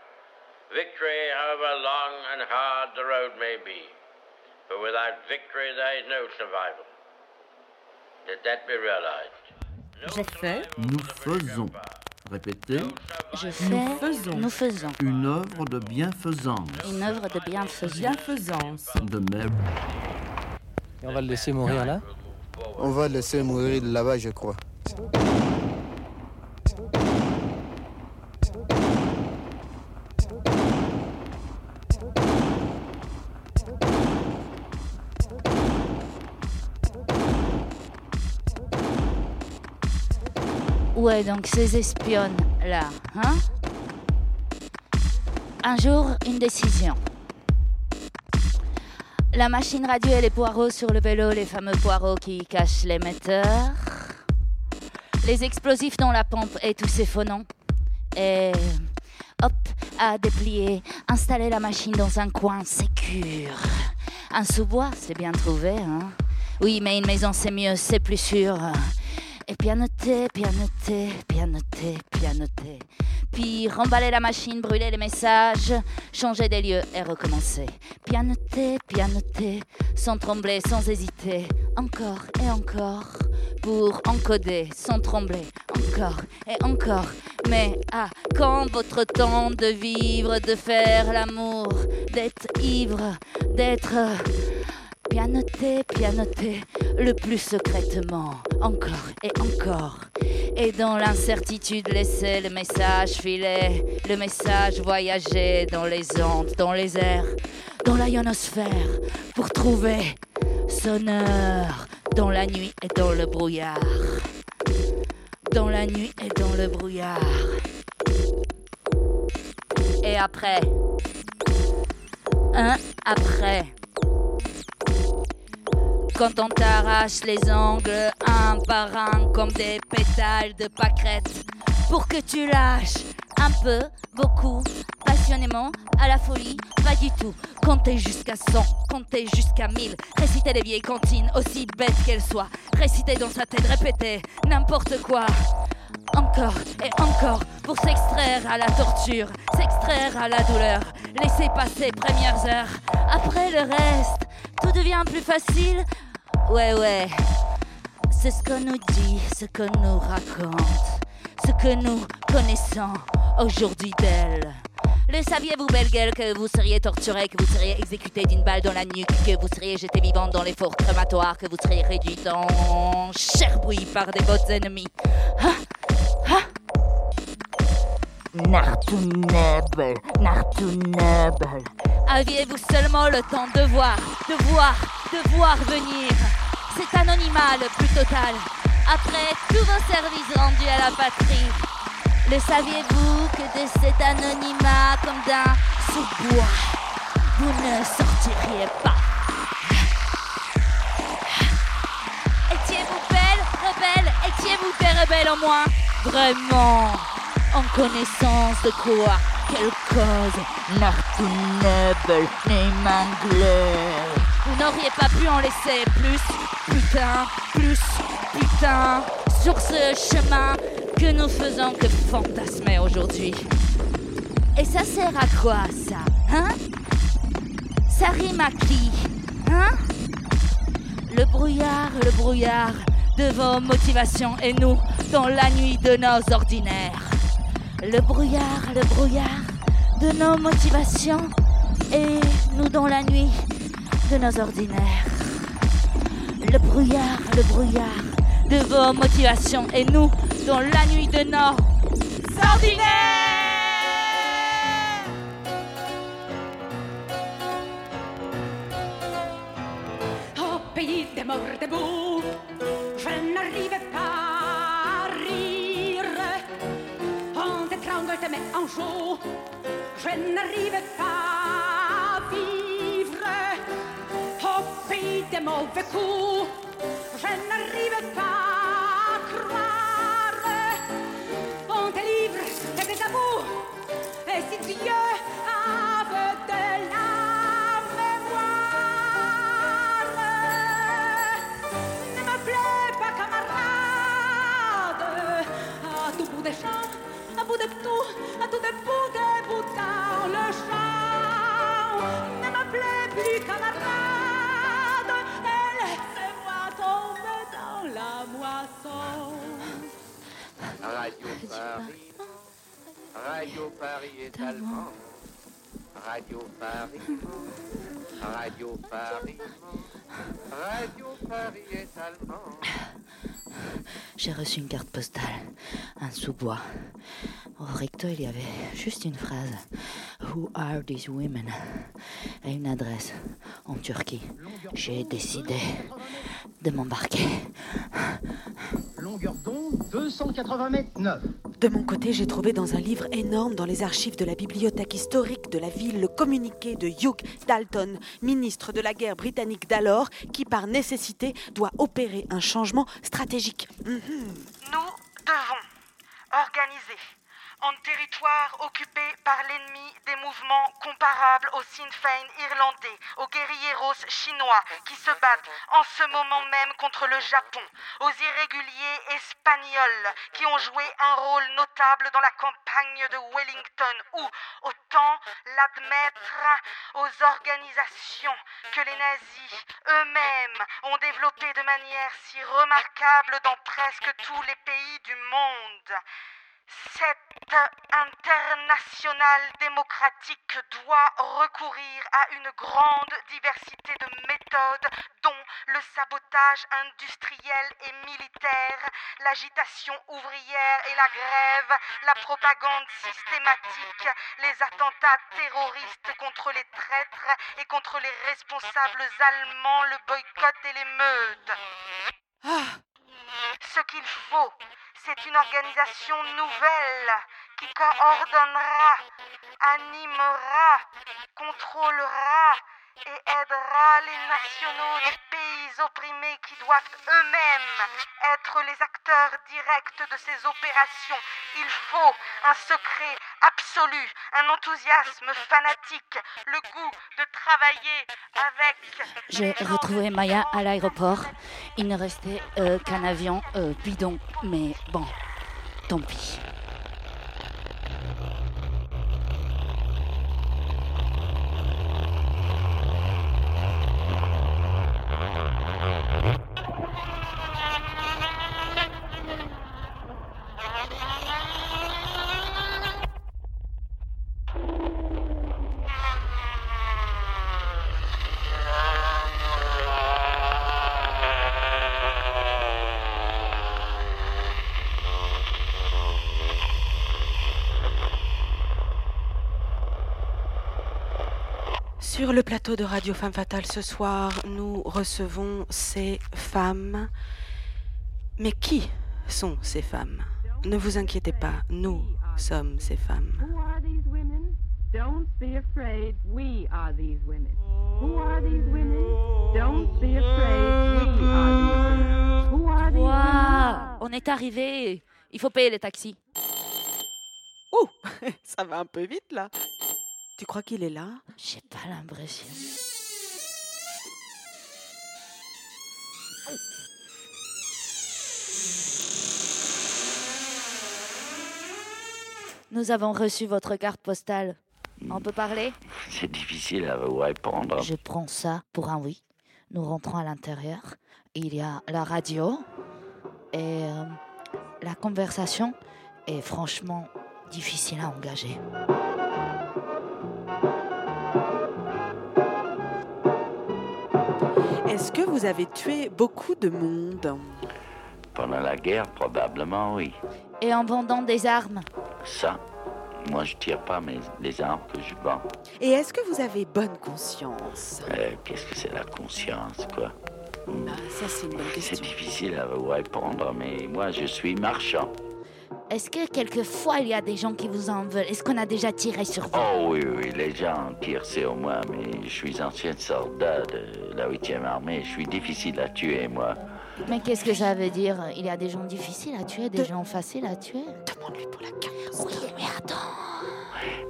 Speaker 26: Victory, however long and hard the road may be. For without victory, there is no survival. Let that be realized.
Speaker 14: J'ai fait.
Speaker 27: Nous faisons. Répétez.
Speaker 14: Je fais. Nous faisons. Nous faisons.
Speaker 27: Une œuvre de bienfaisance.
Speaker 14: Une œuvre de bienfaisance. Bienfaisance.
Speaker 27: De même.
Speaker 28: Et on va le laisser mourir là?
Speaker 29: On va le laisser mourir là-bas, je crois.
Speaker 14: Est donc ces espionnes là, hein Un jour, une décision. La machine radio et les poireaux sur le vélo, les fameux poireaux qui cachent l'émetteur. Les explosifs dans la pompe et tous ces faux noms. Et hop, à déplier, installer la machine dans un coin sécure. Un sous-bois, c'est bien trouvé, hein Oui, mais une maison c'est mieux, c'est plus sûr. Et pianoter, pianoter, pianoter, pianoter. Puis remballer la machine, brûler les messages, changer des lieux et recommencer. Pianoter, pianoter, sans trembler, sans hésiter. Encore et encore. Pour encoder, sans trembler. Encore et encore. Mais ah, quand votre temps de vivre, de faire l'amour, d'être ivre, d'être. Pianoter, pianoter, le plus secrètement, encore et encore. Et dans l'incertitude, laisser le message filer, le message voyager dans les ondes, dans les airs, dans la ionosphère, pour trouver son heure dans la nuit et dans le brouillard. Dans la nuit et dans le brouillard. Et après, un après quand on t'arrache les ongles un par un comme des pétales de pâquerette pour que tu lâches un peu, beaucoup, passionnément, à la folie, pas du tout. Compter jusqu'à 100, compter jusqu'à 1000, réciter les vieilles cantines, aussi bêtes qu'elles soient, réciter dans sa tête, répéter n'importe quoi. Encore et encore pour s'extraire à la torture, s'extraire à la douleur, laisser passer premières heures. Après le reste, tout devient plus facile. Ouais, ouais, c'est ce qu'on nous dit, ce qu'on nous raconte, ce que nous connaissons aujourd'hui d'elle. Le saviez-vous, belle gueule, que vous seriez torturé, que vous seriez exécuté d'une balle dans la nuque, que vous seriez jeté vivant dans les fours crématoires, que vous seriez réduit en chair bouillie par des bottes ennemis Hein? Aviez-vous seulement le temps de voir, de voir, de voir venir cet anonymat le plus total? Après tous vos services rendus à la patrie Le saviez-vous que de cet anonymat comme d'un sous-bois, vous ne sortiriez pas? Belle, rebelle. Étiez-vous des rebelles en moins Vraiment. En connaissance de quoi? Quelle cause? Nartunebel, Nemanglais Vous n'auriez pas pu en laisser plus Putain, plus, putain Sur ce chemin que nous faisons que fantasmer aujourd'hui. Et ça sert à quoi ça? Hein? Ça rime à qui? Hein? Le brouillard, le brouillard de vos motivations et nous dans la nuit de nos ordinaires le brouillard, le brouillard de nos motivations et nous dans la nuit de nos ordinaires. Le brouillard, le brouillard de vos motivations et nous dans la nuit de nos ordinaires.
Speaker 30: Pays des morts je n'arrivais pas à vivre. Au pays des mauvais coups, je n'arrivais pas à croire. On te livre, te désavoue, et si Dieu avait de la mémoire, ne m'appelez pas camarade tout est pour des Le chant ne me plaît plus qu'en arcade. Et laissez-moi tomber dans la moisson. Ah,
Speaker 14: Radio
Speaker 26: Paris. Radio Paris est allemand. Radio Paris. Radio Paris. Radio Paris est allemand.
Speaker 14: J'ai reçu une carte postale, un sous-bois. Au recto, il y avait juste une phrase Who are these women? Et une adresse en Turquie. J'ai décidé de m'embarquer.
Speaker 31: Longueur d'onde 280 mètres 9.
Speaker 13: De mon côté, j'ai trouvé dans un livre énorme dans les archives de la bibliothèque historique de la ville le communiqué de Hugh Dalton, ministre de la guerre britannique d'alors, qui par nécessité doit opérer un changement stratégique.
Speaker 32: Nous devons organiser en territoire occupé par l'ennemi des mouvements comparables au Sinn Féin irlandais, aux guerrieros chinois qui se battent en ce moment même contre le Japon, aux irréguliers espagnols qui ont joué un rôle notable dans la campagne de Wellington, ou autant l'admettre aux organisations que les nazis eux-mêmes ont développées de manière si remarquable dans presque tous les pays du monde. Cette internationale démocratique doit recourir à une grande diversité de méthodes dont le sabotage industriel et militaire, l'agitation ouvrière et la grève, la propagande systématique, les attentats terroristes contre les traîtres et contre les responsables allemands, le boycott et l'émeute. Ce qu'il faut, c'est une organisation nouvelle qui coordonnera, animera, contrôlera et aidera les nationaux des pays opprimés qui doivent eux-mêmes être les acteurs directs de ces opérations. Il faut un secret absolu, un enthousiasme fanatique, le goût de travailler avec
Speaker 14: J'ai retrouvé Maya à l'aéroport. Il ne restait euh, qu'un avion euh, bidon, mais bon, tant pis.
Speaker 13: Sur le plateau de Radio Femme Fatale ce soir, nous recevons ces femmes. Mais qui sont ces femmes? Ne vous inquiétez pas, nous sommes ces femmes.
Speaker 33: Who are these women? Don't be afraid, we are these women. Who are these women? Don't be afraid, we are these women. Who are these
Speaker 14: Waouh, on est arrivé. Il faut payer les taxis.
Speaker 13: Ouh, ça va un peu vite là. Tu crois qu'il est là?
Speaker 14: J'ai pas l'impression. Nous avons reçu votre carte postale. On peut parler?
Speaker 34: C'est difficile à vous répondre.
Speaker 14: Je prends ça pour un oui. Nous rentrons à l'intérieur. Il y a la radio et euh, la conversation est franchement difficile à engager.
Speaker 13: Que vous avez tué beaucoup de monde
Speaker 34: Pendant la guerre, probablement, oui.
Speaker 14: Et en vendant des armes
Speaker 34: Ça, moi, je tire pas mes, les armes que je vends.
Speaker 13: Et est-ce que vous avez bonne conscience?
Speaker 34: Euh, Qu'est-ce que c'est la conscience, quoi?
Speaker 13: Ah, Ça, c'est une bonne
Speaker 34: C'est
Speaker 13: question.
Speaker 34: difficile à vous répondre, mais moi, je suis marchand.
Speaker 14: Est-ce que quelquefois il y a des gens qui vous en veulent? Est-ce qu'on a déjà tiré sur vous?
Speaker 34: Oh oui, oui, les gens tirent sur moi, mais je suis ancien soldat de la 8e armée. Je suis difficile à tuer, moi.
Speaker 14: Mais qu'est-ce que ça veut dire? Il y a des gens difficiles à tuer, des gens faciles à tuer?
Speaker 13: Demande-lui pour la carte.
Speaker 14: Oui, mais attends.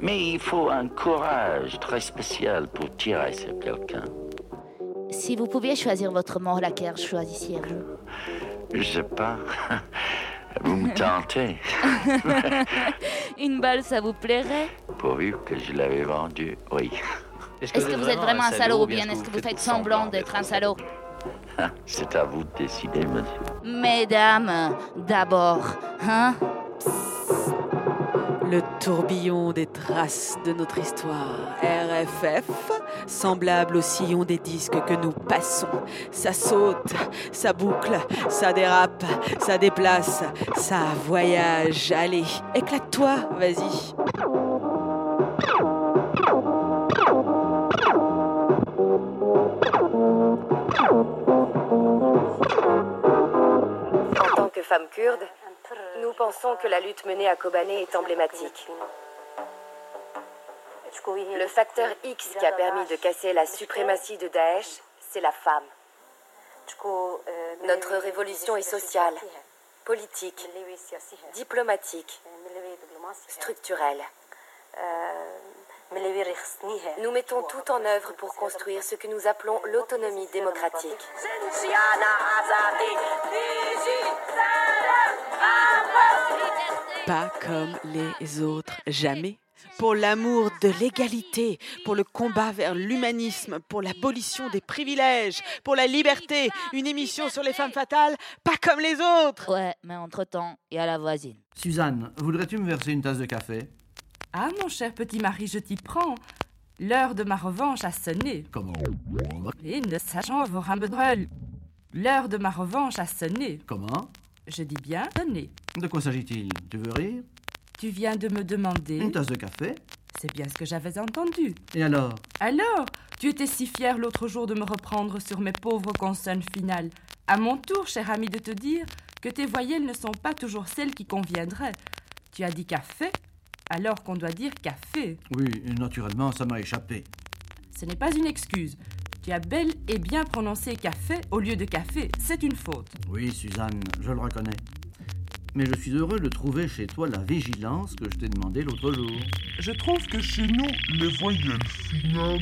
Speaker 34: Mais il faut un courage très spécial pour tirer sur quelqu'un.
Speaker 14: Si vous pouviez choisir votre mort, laquelle choisiriez-vous
Speaker 34: Je sais pas. Vous me tentez,
Speaker 14: Une balle, ça vous plairait?
Speaker 34: Pourvu que je l'avais vendu, oui.
Speaker 14: Est-ce que vous êtes vraiment un salaud ou bien est-ce que vous faites semblant d'être un salaud?
Speaker 34: C'est à vous de décider, monsieur.
Speaker 14: Mesdames, d'abord, hein?
Speaker 13: Le tourbillon des traces de notre histoire. RFF, semblable au sillon des disques que nous passons. Ça saute, ça boucle, ça dérape, ça déplace, ça voyage. Allez, éclate-toi, vas-y.
Speaker 26: En tant que femme kurde, nous pensons que la lutte menée à Kobané est emblématique. Le facteur X qui a permis de casser la suprématie de Daesh, c'est la femme. Notre révolution est sociale, politique, diplomatique, structurelle. Nous mettons tout en œuvre pour construire ce que nous appelons l'autonomie démocratique.
Speaker 13: Pas comme les autres, jamais. Pour l'amour de l'égalité, pour le combat vers l'humanisme, pour l'abolition des privilèges, pour la liberté, une émission sur les femmes fatales, pas comme les autres.
Speaker 14: Ouais, mais entre-temps, il y a la voisine.
Speaker 35: Suzanne, voudrais-tu me verser une tasse de café?
Speaker 36: Ah, mon cher petit mari, je t'y prends. L'heure de ma revanche a sonné.
Speaker 35: Comment
Speaker 36: Et ne sachant avoir un bedrel. L'heure de ma revanche a sonné.
Speaker 35: Comment
Speaker 36: Je dis bien sonné.
Speaker 35: De quoi s'agit-il? Tu veux rire?
Speaker 36: Tu viens de me demander.
Speaker 35: Une tasse de café?
Speaker 36: C'est bien ce que j'avais entendu.
Speaker 35: Et alors?
Speaker 36: Alors Tu étais si fier l'autre jour de me reprendre sur mes pauvres consonnes finales. À mon tour, cher ami, de te dire que tes voyelles ne sont pas toujours celles qui conviendraient. Tu as dit café, alors qu'on doit dire café.
Speaker 35: Oui, naturellement, ça m'a échappé.
Speaker 36: Ce n'est pas une excuse. Tu as bel et bien prononcé café au lieu de café. C'est une faute.
Speaker 35: Oui, Suzanne, je le reconnais. Mais je suis heureux de trouver chez toi la vigilance que je t'ai demandé l'autre jour.
Speaker 19: Je trouve que chez nous, les voyelles finales,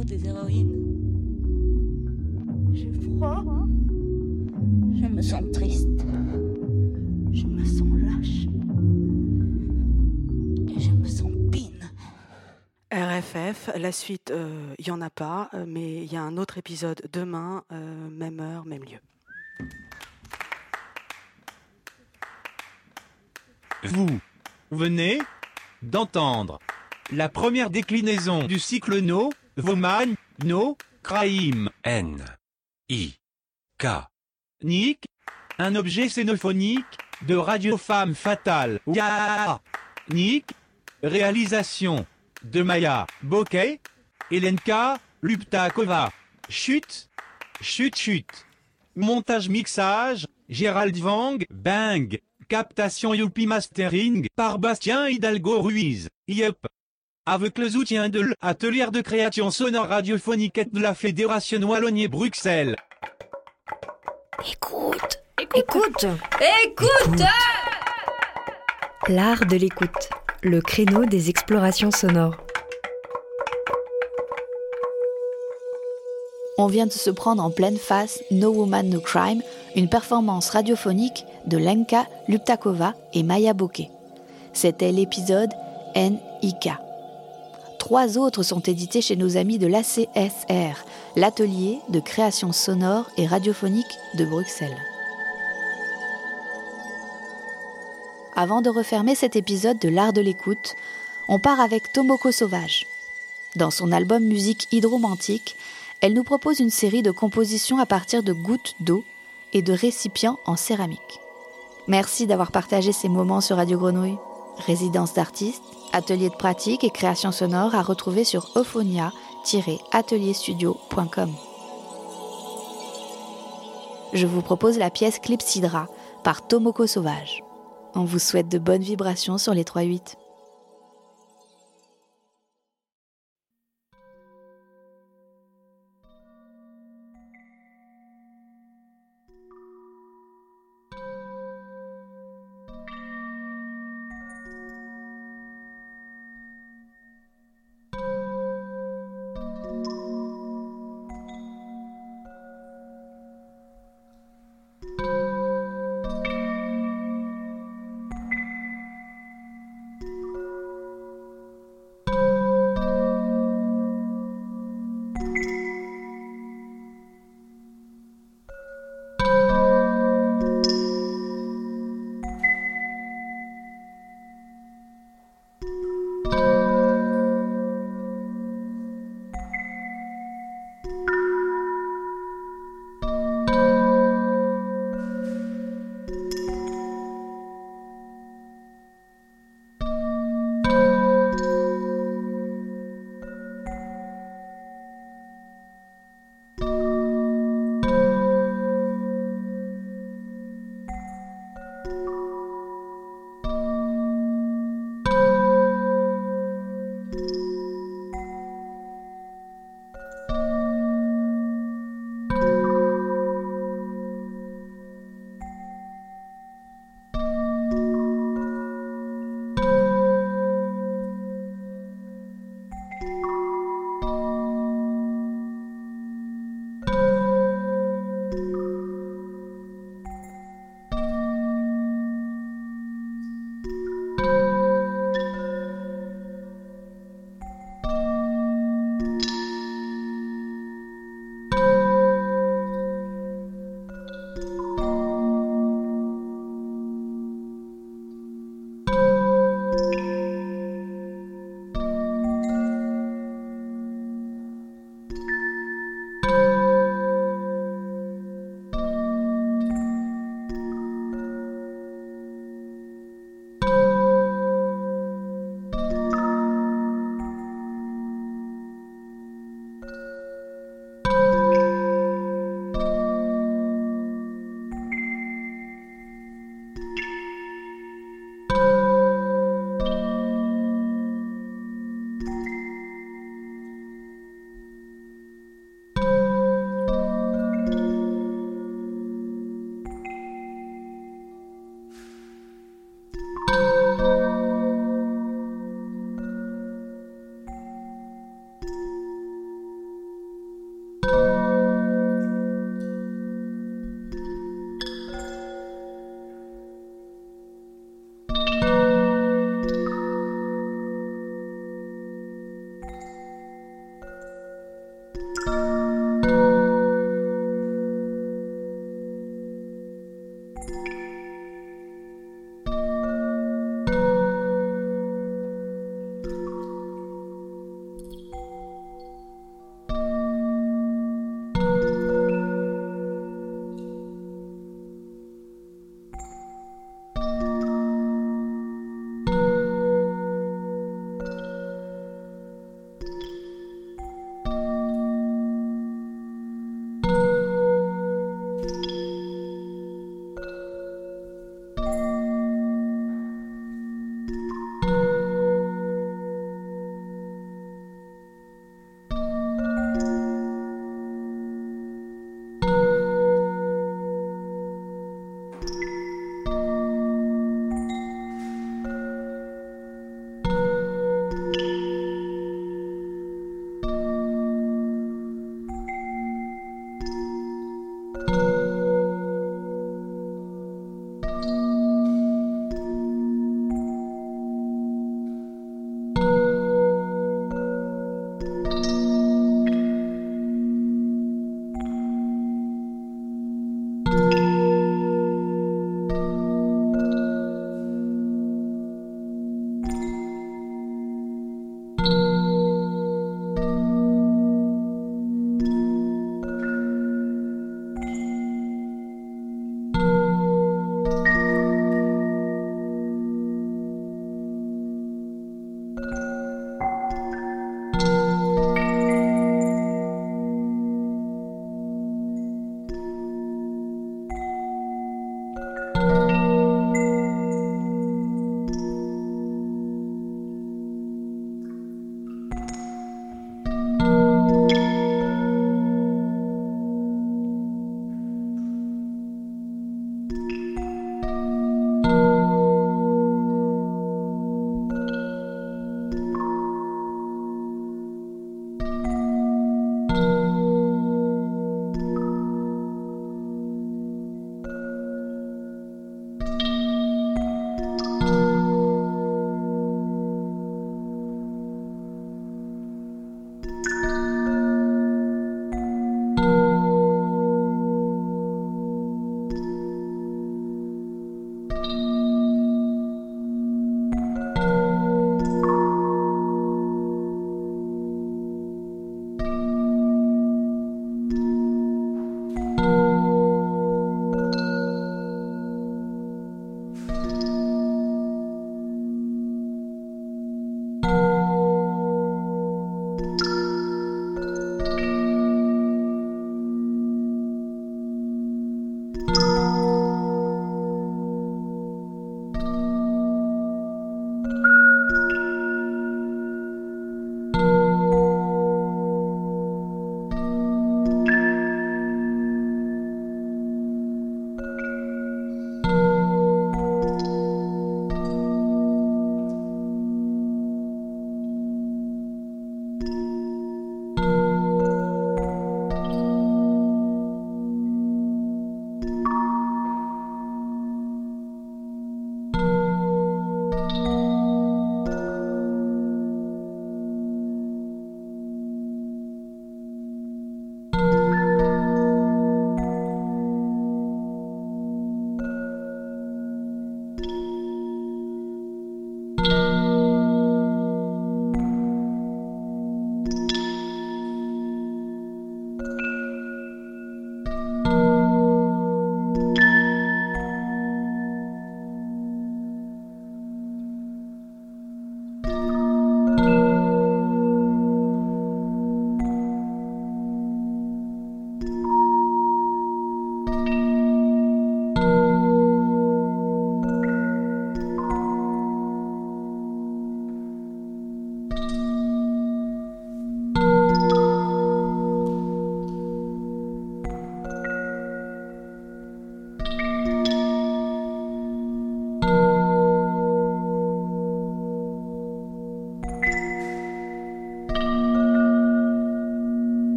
Speaker 14: Des héroïnes.
Speaker 37: J'ai froid.
Speaker 14: Je me sens triste. Je me sens lâche. Et je me sens pine.
Speaker 13: RFF, la suite, il n'y en a pas, euh, mais il y a un autre épisode demain, euh, même heure, même lieu.
Speaker 35: Vous venez d'entendre la première déclinaison du cycle No, Voman, No, Kraim.
Speaker 29: N. I. K.
Speaker 35: Nick, un objet scénophonique de Radio Femme Fatale. Ya. Nick, réalisation de Maya Bokeh, Elenka Luptakova. Chute, chute, chute. Montage mixage, Gérald Vang, Bang. Captation Youpi Mastering par Bastien Hidalgo Ruiz. Yep. Avec le soutien de l'atelier de création sonore radiophonique de la Fédération Wallonie-Bruxelles.
Speaker 1: Écoute, écoute, écoute, L'art de l'écoute, le créneau des explorations sonores.
Speaker 4: On vient de se prendre en pleine face No Woman No Crime, une performance radiophonique de Lenka Luptakova et Maya Bokeh. C'était l'épisode NIK. Trois autres sont édités chez nos amis de l'ACSR, l'atelier de création sonore et radiophonique de Bruxelles. Avant de refermer cet épisode de l'art de l'écoute, on part avec Tomoko Sauvage. Dans son album Musique hydromantique, elle nous propose une série de compositions à partir de gouttes d'eau et de récipients en céramique. Merci d'avoir partagé ces moments sur Radio Grenouille. Résidence d'artistes, atelier de pratique et création sonore à retrouver sur ophonia-atelierstudio.com. Je vous propose la pièce Clipsidra par Tomoko Sauvage. On vous souhaite de bonnes vibrations sur les 3-8.